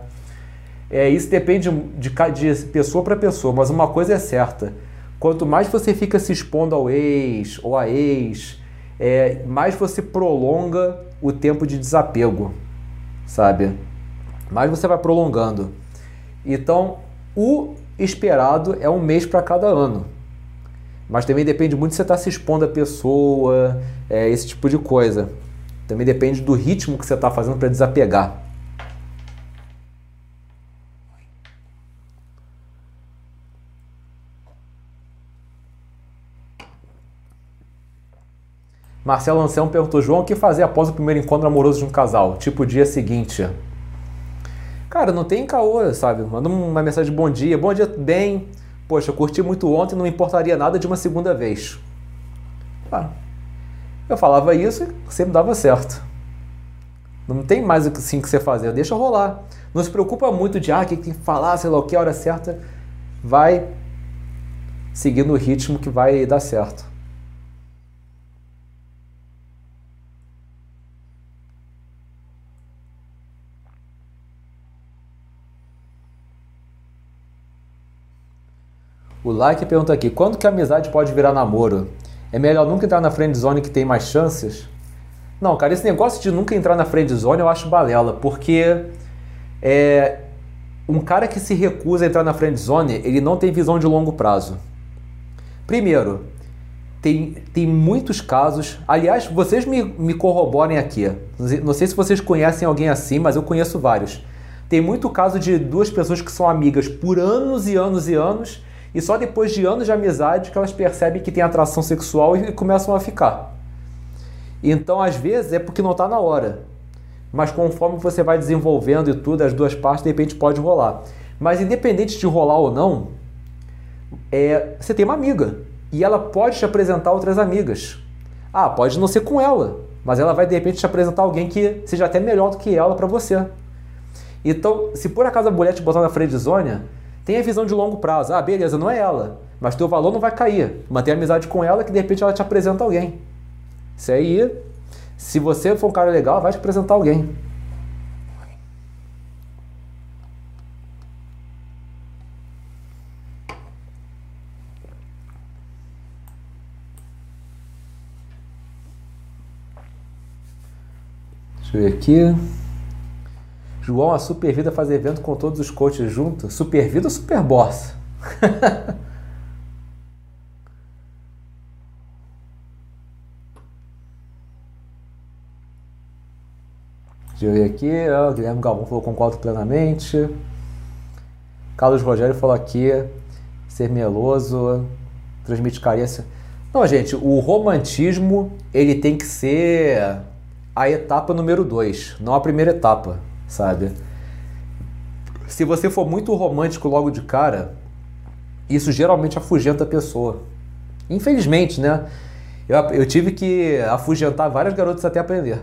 É, isso depende de, de pessoa para pessoa, mas uma coisa é certa: quanto mais você fica se expondo ao ex ou à ex, é, mais você prolonga o tempo de desapego, sabe? Mais você vai prolongando. Então, o esperado é um mês para cada ano. Mas também depende muito se você está se expondo à pessoa, é, esse tipo de coisa. Também depende do ritmo que você está fazendo para desapegar. Marcelo Anselmo perguntou: João, o que fazer após o primeiro encontro amoroso de um casal? Tipo, dia seguinte. Cara, não tem caô, sabe? Manda uma mensagem de bom dia. Bom dia, bem. Poxa, eu curti muito ontem, não importaria nada de uma segunda vez. Ah, eu falava isso e sempre dava certo. Não tem mais assim que você fazer, deixa rolar. Não se preocupa muito de, ah, o que tem que falar, sei lá o que, a hora certa. Vai seguindo o ritmo que vai dar certo. Like pergunta aqui: quando que a amizade pode virar namoro? É melhor nunca entrar na friend zone que tem mais chances? Não, cara, esse negócio de nunca entrar na friend zone eu acho balela, porque é, um cara que se recusa a entrar na friend zone, ele não tem visão de longo prazo. Primeiro, tem, tem muitos casos. Aliás, vocês me, me corroborem aqui. Não sei se vocês conhecem alguém assim, mas eu conheço vários. Tem muito caso de duas pessoas que são amigas por anos e anos e anos e só depois de anos de amizade que elas percebem que tem atração sexual e começam a ficar. Então, às vezes, é porque não está na hora. Mas conforme você vai desenvolvendo e tudo, as duas partes, de repente pode rolar. Mas independente de rolar ou não, é, você tem uma amiga. E ela pode te apresentar outras amigas. Ah, pode não ser com ela, mas ela vai de repente te apresentar alguém que seja até melhor do que ela para você. Então, se por acaso a mulher te botar na friendzone, tem a visão de longo prazo. Ah, beleza, não é ela, mas teu valor não vai cair. Mantém amizade com ela que de repente ela te apresenta alguém. Isso aí, se você for um cara legal, vai te apresentar alguém. Deixa eu ver aqui. João, a Super Vida faz evento com todos os coaches juntos? Super Vida ou Super Boss? Deixa eu ver aqui. O Guilherme Galvão falou concordo plenamente. Carlos Rogério falou aqui. Ser meloso, transmite carência. Não, gente, o romantismo ele tem que ser a etapa número dois, não a primeira etapa, sabe? Se você for muito romântico logo de cara, isso geralmente afugenta a pessoa. Infelizmente, né? Eu, eu tive que afugentar várias garotas até aprender.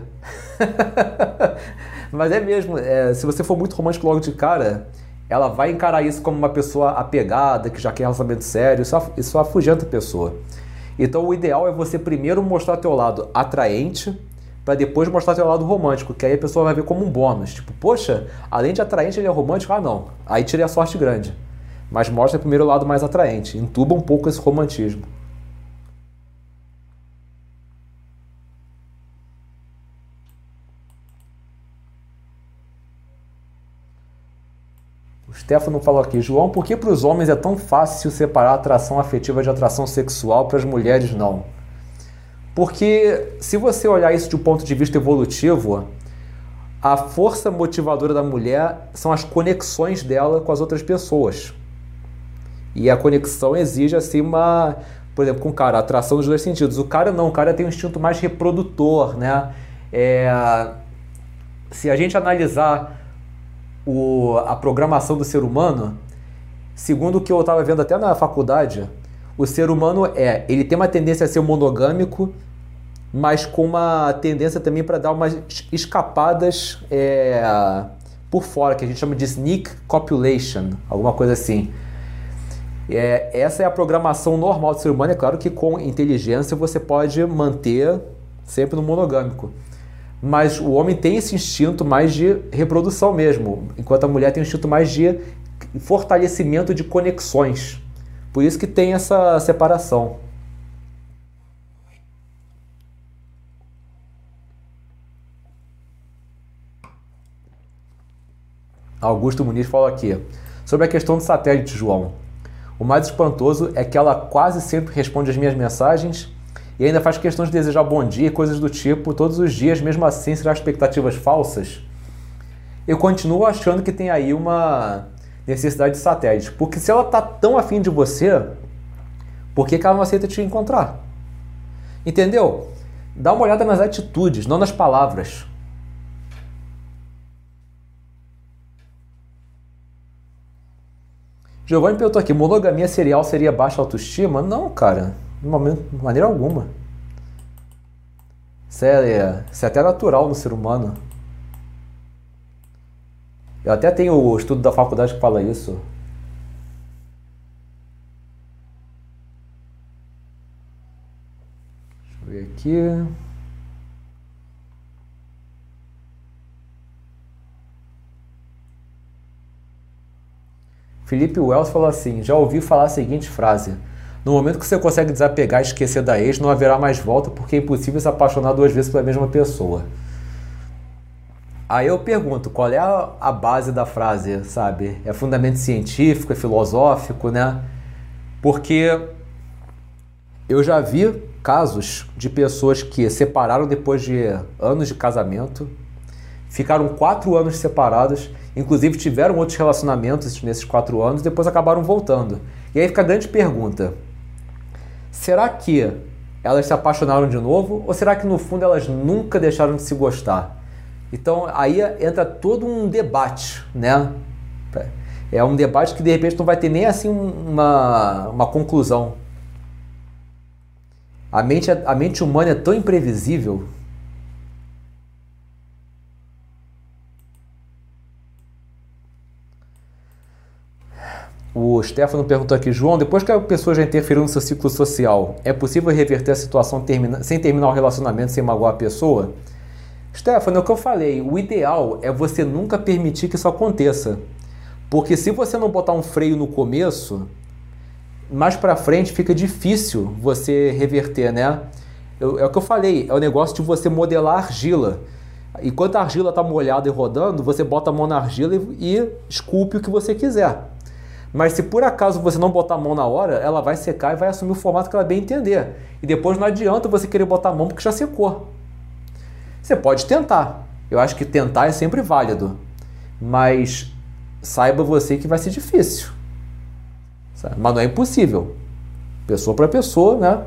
Mas é mesmo, é, se você for muito romântico logo de cara, ela vai encarar isso como uma pessoa apegada, que já quer relacionamento sério, isso, isso afugenta a pessoa. Então o ideal é você primeiro mostrar teu lado atraente, para depois mostrar teu lado romântico, que aí a pessoa vai ver como um bônus. Tipo, poxa, além de atraente, ele é romântico? Ah, não. Aí tirei a sorte grande. Mas mostra primeiro o lado mais atraente. Entuba um pouco esse romantismo. O Stefano falou aqui, João, por que para os homens é tão fácil separar atração afetiva de atração sexual, para as mulheres não? Porque se você olhar isso de um ponto de vista evolutivo, a força motivadora da mulher são as conexões dela com as outras pessoas. E a conexão exige assim uma, por exemplo, com o cara, atração dos dois sentidos. O cara não, o cara tem um instinto mais reprodutor, né? É, se a gente analisar o, a programação do ser humano, segundo o que eu estava vendo até na faculdade, o ser humano é, ele tem uma tendência a ser monogâmico, mas com uma tendência também para dar umas escapadas é, por fora, que a gente chama de sneak copulation, alguma coisa assim. É, essa é a programação normal do ser humano. É claro que com inteligência você pode manter sempre no monogâmico. Mas o homem tem esse instinto mais de reprodução mesmo, enquanto a mulher tem um instinto mais de fortalecimento de conexões. Por isso que tem essa separação. Augusto Muniz fala aqui. Sobre a questão do satélite, João. O mais espantoso é que ela quase sempre responde as minhas mensagens e ainda faz questão de desejar bom dia e coisas do tipo todos os dias, mesmo assim será expectativas falsas? Eu continuo achando que tem aí uma necessidade de satélite, porque se ela tá tão afim de você, por que, que ela não aceita te encontrar? Entendeu? Dá uma olhada nas atitudes, não nas palavras. Giovanni perguntou aqui: monogamia serial seria baixa autoestima? Não, cara, de maneira alguma. Isso é, isso é até natural no ser humano. Eu até tenho o estudo da faculdade que fala isso. Deixa eu ver aqui. Felipe Wells falou assim: já ouvi falar a seguinte frase. No momento que você consegue desapegar e esquecer da ex, não haverá mais volta porque é impossível se apaixonar duas vezes pela mesma pessoa. Aí eu pergunto, qual é a, a base da frase, sabe? É fundamento científico, é filosófico, né? Porque eu já vi casos de pessoas que separaram depois de anos de casamento, ficaram quatro anos separadas Inclusive tiveram outros relacionamentos nesses quatro anos depois acabaram voltando. E aí fica a grande pergunta: será que elas se apaixonaram de novo ou será que no fundo elas nunca deixaram de se gostar? Então aí entra todo um debate, né? É um debate que de repente não vai ter nem assim uma, uma conclusão. A mente, a mente humana é tão imprevisível O Stefano perguntou aqui, João, depois que a pessoa já interferiu no seu ciclo social, é possível reverter a situação termina, sem terminar o relacionamento, sem magoar a pessoa? Stefano, é o que eu falei, o ideal é você nunca permitir que isso aconteça. Porque se você não botar um freio no começo, mais para frente fica difícil você reverter, né? Eu, é o que eu falei, é o negócio de você modelar argila. Enquanto a argila está molhada e rodando, você bota a mão na argila e, e esculpe o que você quiser. Mas se por acaso você não botar a mão na hora, ela vai secar e vai assumir o formato que ela bem entender. E depois não adianta você querer botar a mão porque já secou. Você pode tentar. Eu acho que tentar é sempre válido. Mas saiba você que vai ser difícil. Mas não é impossível. Pessoa para pessoa, né?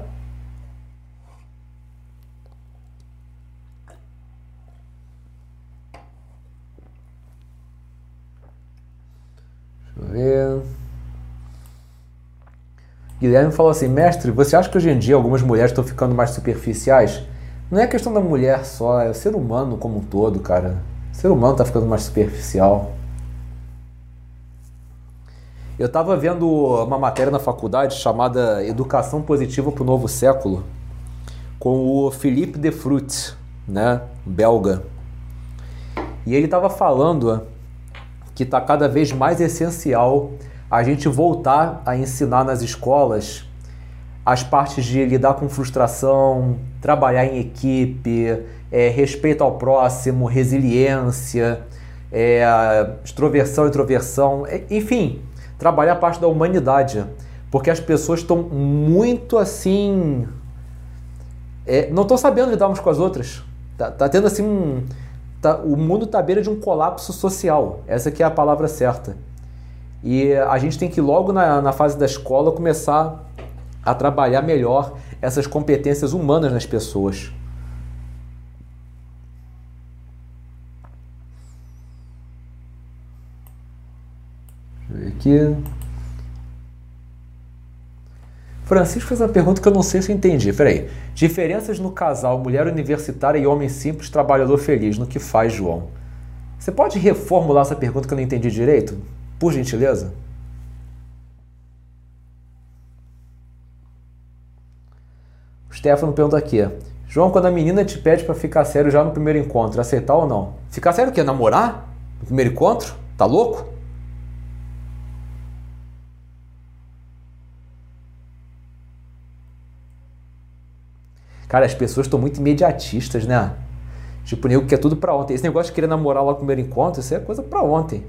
Guilherme falou assim: Mestre, você acha que hoje em dia algumas mulheres estão ficando mais superficiais? Não é questão da mulher só, é o ser humano como um todo, cara. O ser humano está ficando mais superficial. Eu estava vendo uma matéria na faculdade chamada Educação Positiva para o Novo Século, com o Philippe de Fruit, né, belga. E ele estava falando que está cada vez mais essencial a gente voltar a ensinar nas escolas as partes de lidar com frustração, trabalhar em equipe, é, respeito ao próximo, resiliência, é, extroversão, introversão, é, enfim, trabalhar a parte da humanidade, porque as pessoas estão muito assim, é, não estão sabendo lidar umas com as outras. Tá, tá tendo assim um, tá, o mundo está à beira de um colapso social. Essa é a palavra certa. E a gente tem que logo na, na fase da escola começar a trabalhar melhor essas competências humanas nas pessoas. Aqui. Francisco fez uma pergunta que eu não sei se eu entendi. Peraí. Diferenças no casal mulher universitária e homem simples trabalhador feliz. No que faz, João? Você pode reformular essa pergunta que eu não entendi direito? Por gentileza? O Stefano pergunta aqui. João, quando a menina te pede para ficar sério já no primeiro encontro, aceitar ou não? Ficar sério o quê? Namorar? No primeiro encontro? Tá louco? Cara, as pessoas estão muito imediatistas, né? Tipo, nego que é tudo pra ontem. Esse negócio de querer namorar lá no primeiro encontro, isso é coisa pra ontem.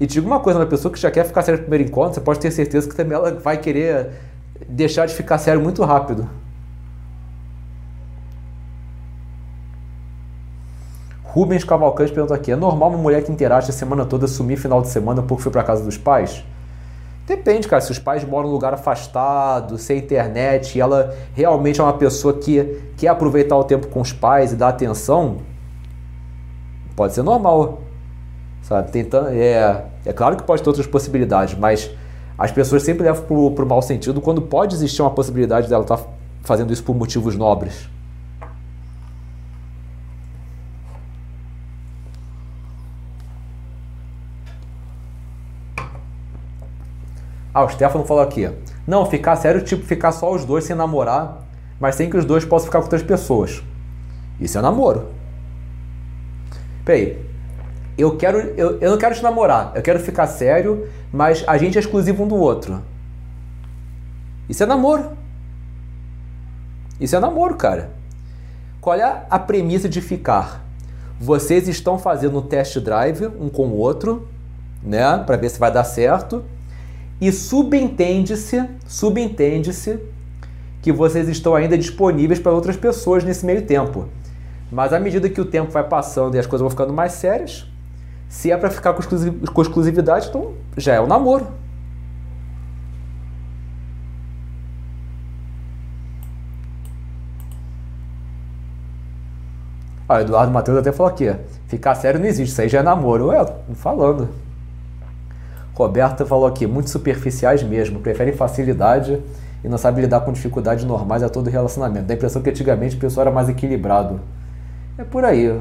E digo uma coisa, uma pessoa que já quer ficar sério no primeiro encontro, você pode ter certeza que também ela vai querer deixar de ficar sério muito rápido. Rubens Cavalcante pergunta aqui: é normal uma mulher que interage a semana toda sumir final de semana porque foi para casa dos pais? Depende, cara. Se os pais moram em um lugar afastado, sem internet, e ela realmente é uma pessoa que quer aproveitar o tempo com os pais e dar atenção, pode ser normal. Sabe? Tentando, é, é claro que pode ter outras possibilidades, mas as pessoas sempre levam para o mau sentido quando pode existir uma possibilidade dela estar tá fazendo isso por motivos nobres. Ah, o Stefano falou aqui. Não, ficar sério, tipo, ficar só os dois sem namorar, mas sem que os dois possam ficar com outras pessoas. Isso é namoro. Peraí. Eu quero. Eu, eu não quero te namorar. Eu quero ficar sério, mas a gente é exclusivo um do outro. Isso é namoro. Isso é namoro, cara. Qual é a premissa de ficar? Vocês estão fazendo um test drive um com o outro, né, para ver se vai dar certo e subentende-se, subentende-se que vocês estão ainda disponíveis para outras pessoas nesse meio tempo. Mas à medida que o tempo vai passando e as coisas vão ficando mais sérias, se é para ficar com exclusividade, então já é o namoro. Ah, o Eduardo Matheus até falou aqui, ficar sério não existe, isso aí já é namoro. Ué, falando. Roberta falou aqui, muito superficiais mesmo, preferem facilidade e não sabem lidar com dificuldades normais a todo relacionamento. Dá a impressão que antigamente o pessoal era mais equilibrado. É por aí.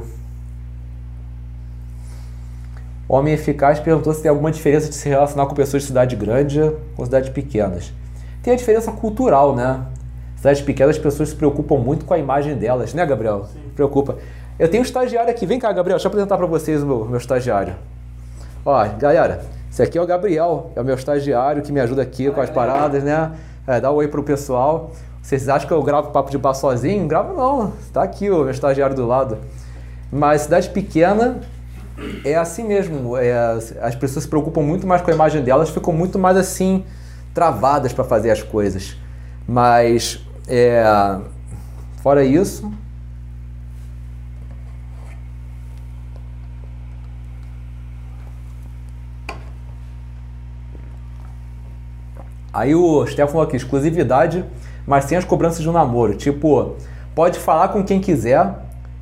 Homem Eficaz perguntou se tem alguma diferença de se relacionar com pessoas de cidade grande ou cidades pequenas. Tem a diferença cultural, né? Cidades pequenas as pessoas se preocupam muito com a imagem delas, né, Gabriel? Sim. Preocupa. Eu tenho um estagiário aqui. Vem cá, Gabriel, deixa eu apresentar para vocês o meu, meu estagiário. Ó, galera, esse aqui é o Gabriel, é o meu estagiário que me ajuda aqui com as paradas, né? É, dá um oi pro pessoal. Vocês acham que eu gravo papo de bar sozinho? Gravo não, tá aqui o meu estagiário do lado. Mas cidade pequena é assim mesmo. É, as pessoas se preocupam muito mais com a imagem delas, ficam muito mais assim travadas para fazer as coisas. Mas é, fora isso, Aí o Stefano aqui, exclusividade, mas sem as cobranças de um namoro. Tipo, pode falar com quem quiser,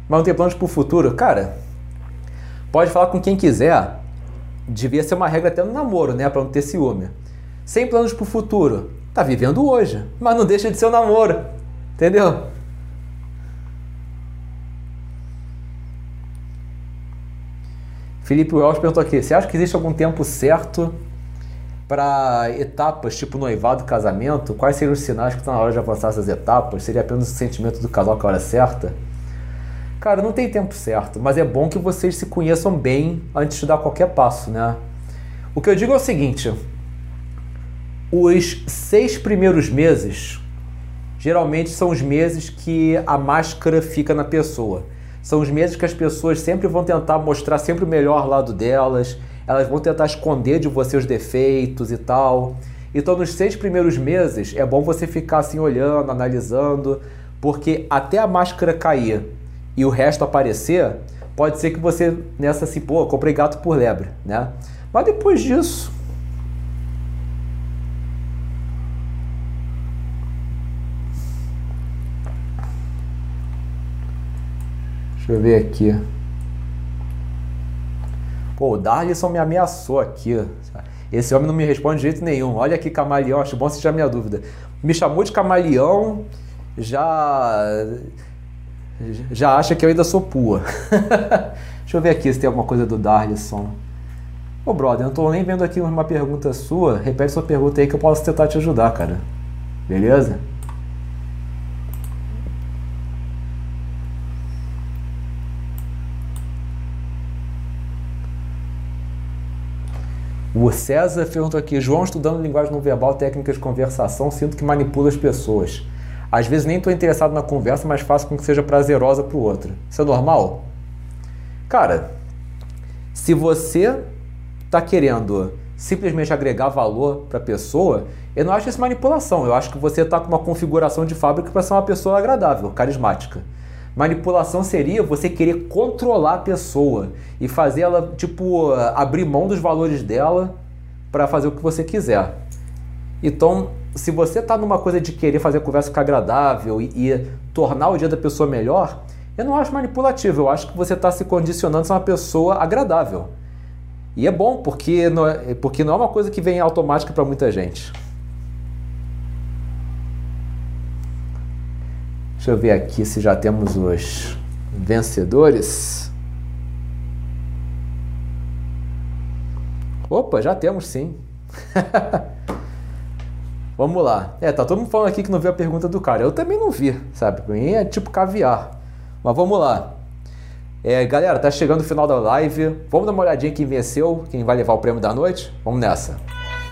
mas não tem planos pro futuro. Cara, pode falar com quem quiser. Devia ser uma regra até no namoro, né? Pra não ter ciúme. Sem planos pro futuro. Tá vivendo hoje, mas não deixa de ser um namoro. Entendeu? Felipe Wells perguntou aqui: você acha que existe algum tempo certo para etapas tipo noivado, casamento, quais seriam os sinais que estão na hora de avançar essas etapas? Seria apenas o sentimento do casal que é a hora certa? Cara, não tem tempo certo, mas é bom que vocês se conheçam bem antes de dar qualquer passo, né? O que eu digo é o seguinte: os seis primeiros meses geralmente são os meses que a máscara fica na pessoa. São os meses que as pessoas sempre vão tentar mostrar sempre o melhor lado delas, elas vão tentar esconder de você os defeitos e tal. Então, nos seis primeiros meses, é bom você ficar assim olhando, analisando, porque até a máscara cair e o resto aparecer, pode ser que você nessa assim, pô, comprei gato por lebre, né? Mas depois disso. Deixa eu ver aqui. Pô, o Darlison me ameaçou aqui. Esse homem não me responde de jeito nenhum. Olha aqui, camaleão, acho bom você já minha dúvida. Me chamou de camaleão, já. Já acha que eu ainda sou pua. Deixa eu ver aqui se tem alguma coisa do Darlison. Ô, brother, eu não tô nem vendo aqui uma pergunta sua. Repete sua pergunta aí que eu posso tentar te ajudar, cara. Beleza? O César perguntou aqui, João estudando linguagem não verbal, técnicas de conversação, sinto que manipula as pessoas. Às vezes nem estou interessado na conversa, mas faço com que seja prazerosa para o outro. Isso é normal? Cara, se você está querendo simplesmente agregar valor para a pessoa, eu não acho isso manipulação. Eu acho que você está com uma configuração de fábrica para ser uma pessoa agradável, carismática. Manipulação seria você querer controlar a pessoa e fazer ela, tipo, abrir mão dos valores dela para fazer o que você quiser. Então, se você está numa coisa de querer fazer a conversa ficar agradável e, e, tornar o dia da pessoa melhor, eu não acho manipulativo. Eu acho que você está se condicionando a ser uma pessoa agradável. E é bom, porque não é, porque não é uma coisa que vem automática para muita gente. Deixa eu ver aqui se já temos os vencedores. Opa, já temos sim. Vamos lá. É, tá todo mundo falando aqui que não viu a pergunta do cara. Eu também não vi, sabe? Pra mim é tipo caviar. Mas vamos lá. É, galera, tá chegando o final da live. Vamos dar uma olhadinha quem venceu, quem vai levar o prêmio da noite? Vamos nessa.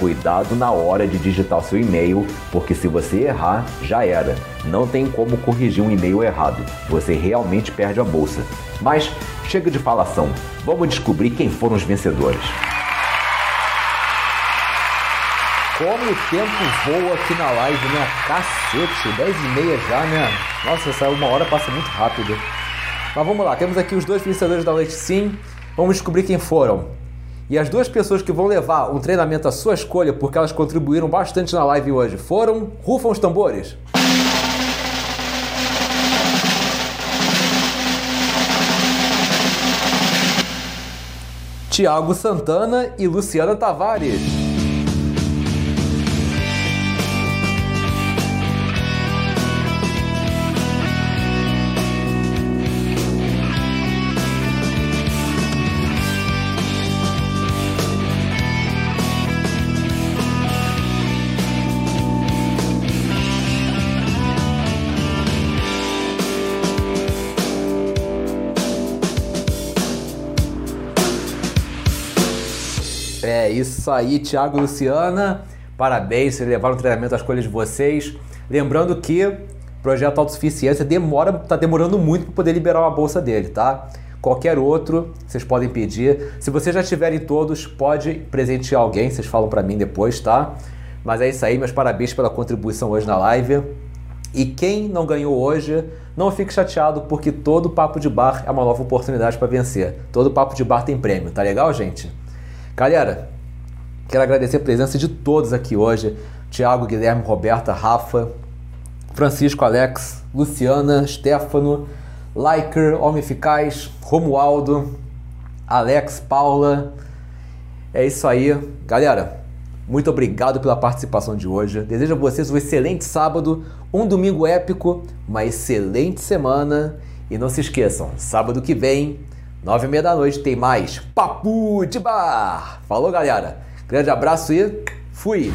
Cuidado na hora de digitar seu e-mail, porque se você errar, já era. Não tem como corrigir um e-mail errado. Você realmente perde a bolsa. Mas chega de falação. Vamos descobrir quem foram os vencedores. Como o tempo voa aqui na live, né? Cacete, 10 e meia já, né? Nossa, essa uma hora passa muito rápido. Mas vamos lá, temos aqui os dois vencedores da noite sim. Vamos descobrir quem foram. E as duas pessoas que vão levar um treinamento à sua escolha, porque elas contribuíram bastante na live hoje, foram. Rufam os tambores. Tiago Santana e Luciana Tavares. Isso aí, Thiago e Luciana. Parabéns, vocês levaram o treinamento às escolhas de vocês. Lembrando que projeto autossuficiência demora, tá demorando muito para poder liberar uma bolsa dele, tá? Qualquer outro, vocês podem pedir. Se vocês já tiverem todos, pode presentear alguém, vocês falam para mim depois, tá? Mas é isso aí, meus parabéns pela contribuição hoje na live. E quem não ganhou hoje, não fique chateado, porque todo papo de bar é uma nova oportunidade para vencer. Todo papo de bar tem prêmio, tá legal, gente? Galera, quero agradecer a presença de todos aqui hoje: Tiago, Guilherme, Roberta, Rafa, Francisco, Alex, Luciana, Stefano, Liker, Homem Eficaz, Romualdo, Alex, Paula. É isso aí, galera. Muito obrigado pela participação de hoje. Desejo a vocês um excelente sábado, um domingo épico, uma excelente semana. E não se esqueçam, sábado que vem, nove e meia da noite, tem mais Papo de Bar. Falou, galera. Grande abraço e fui!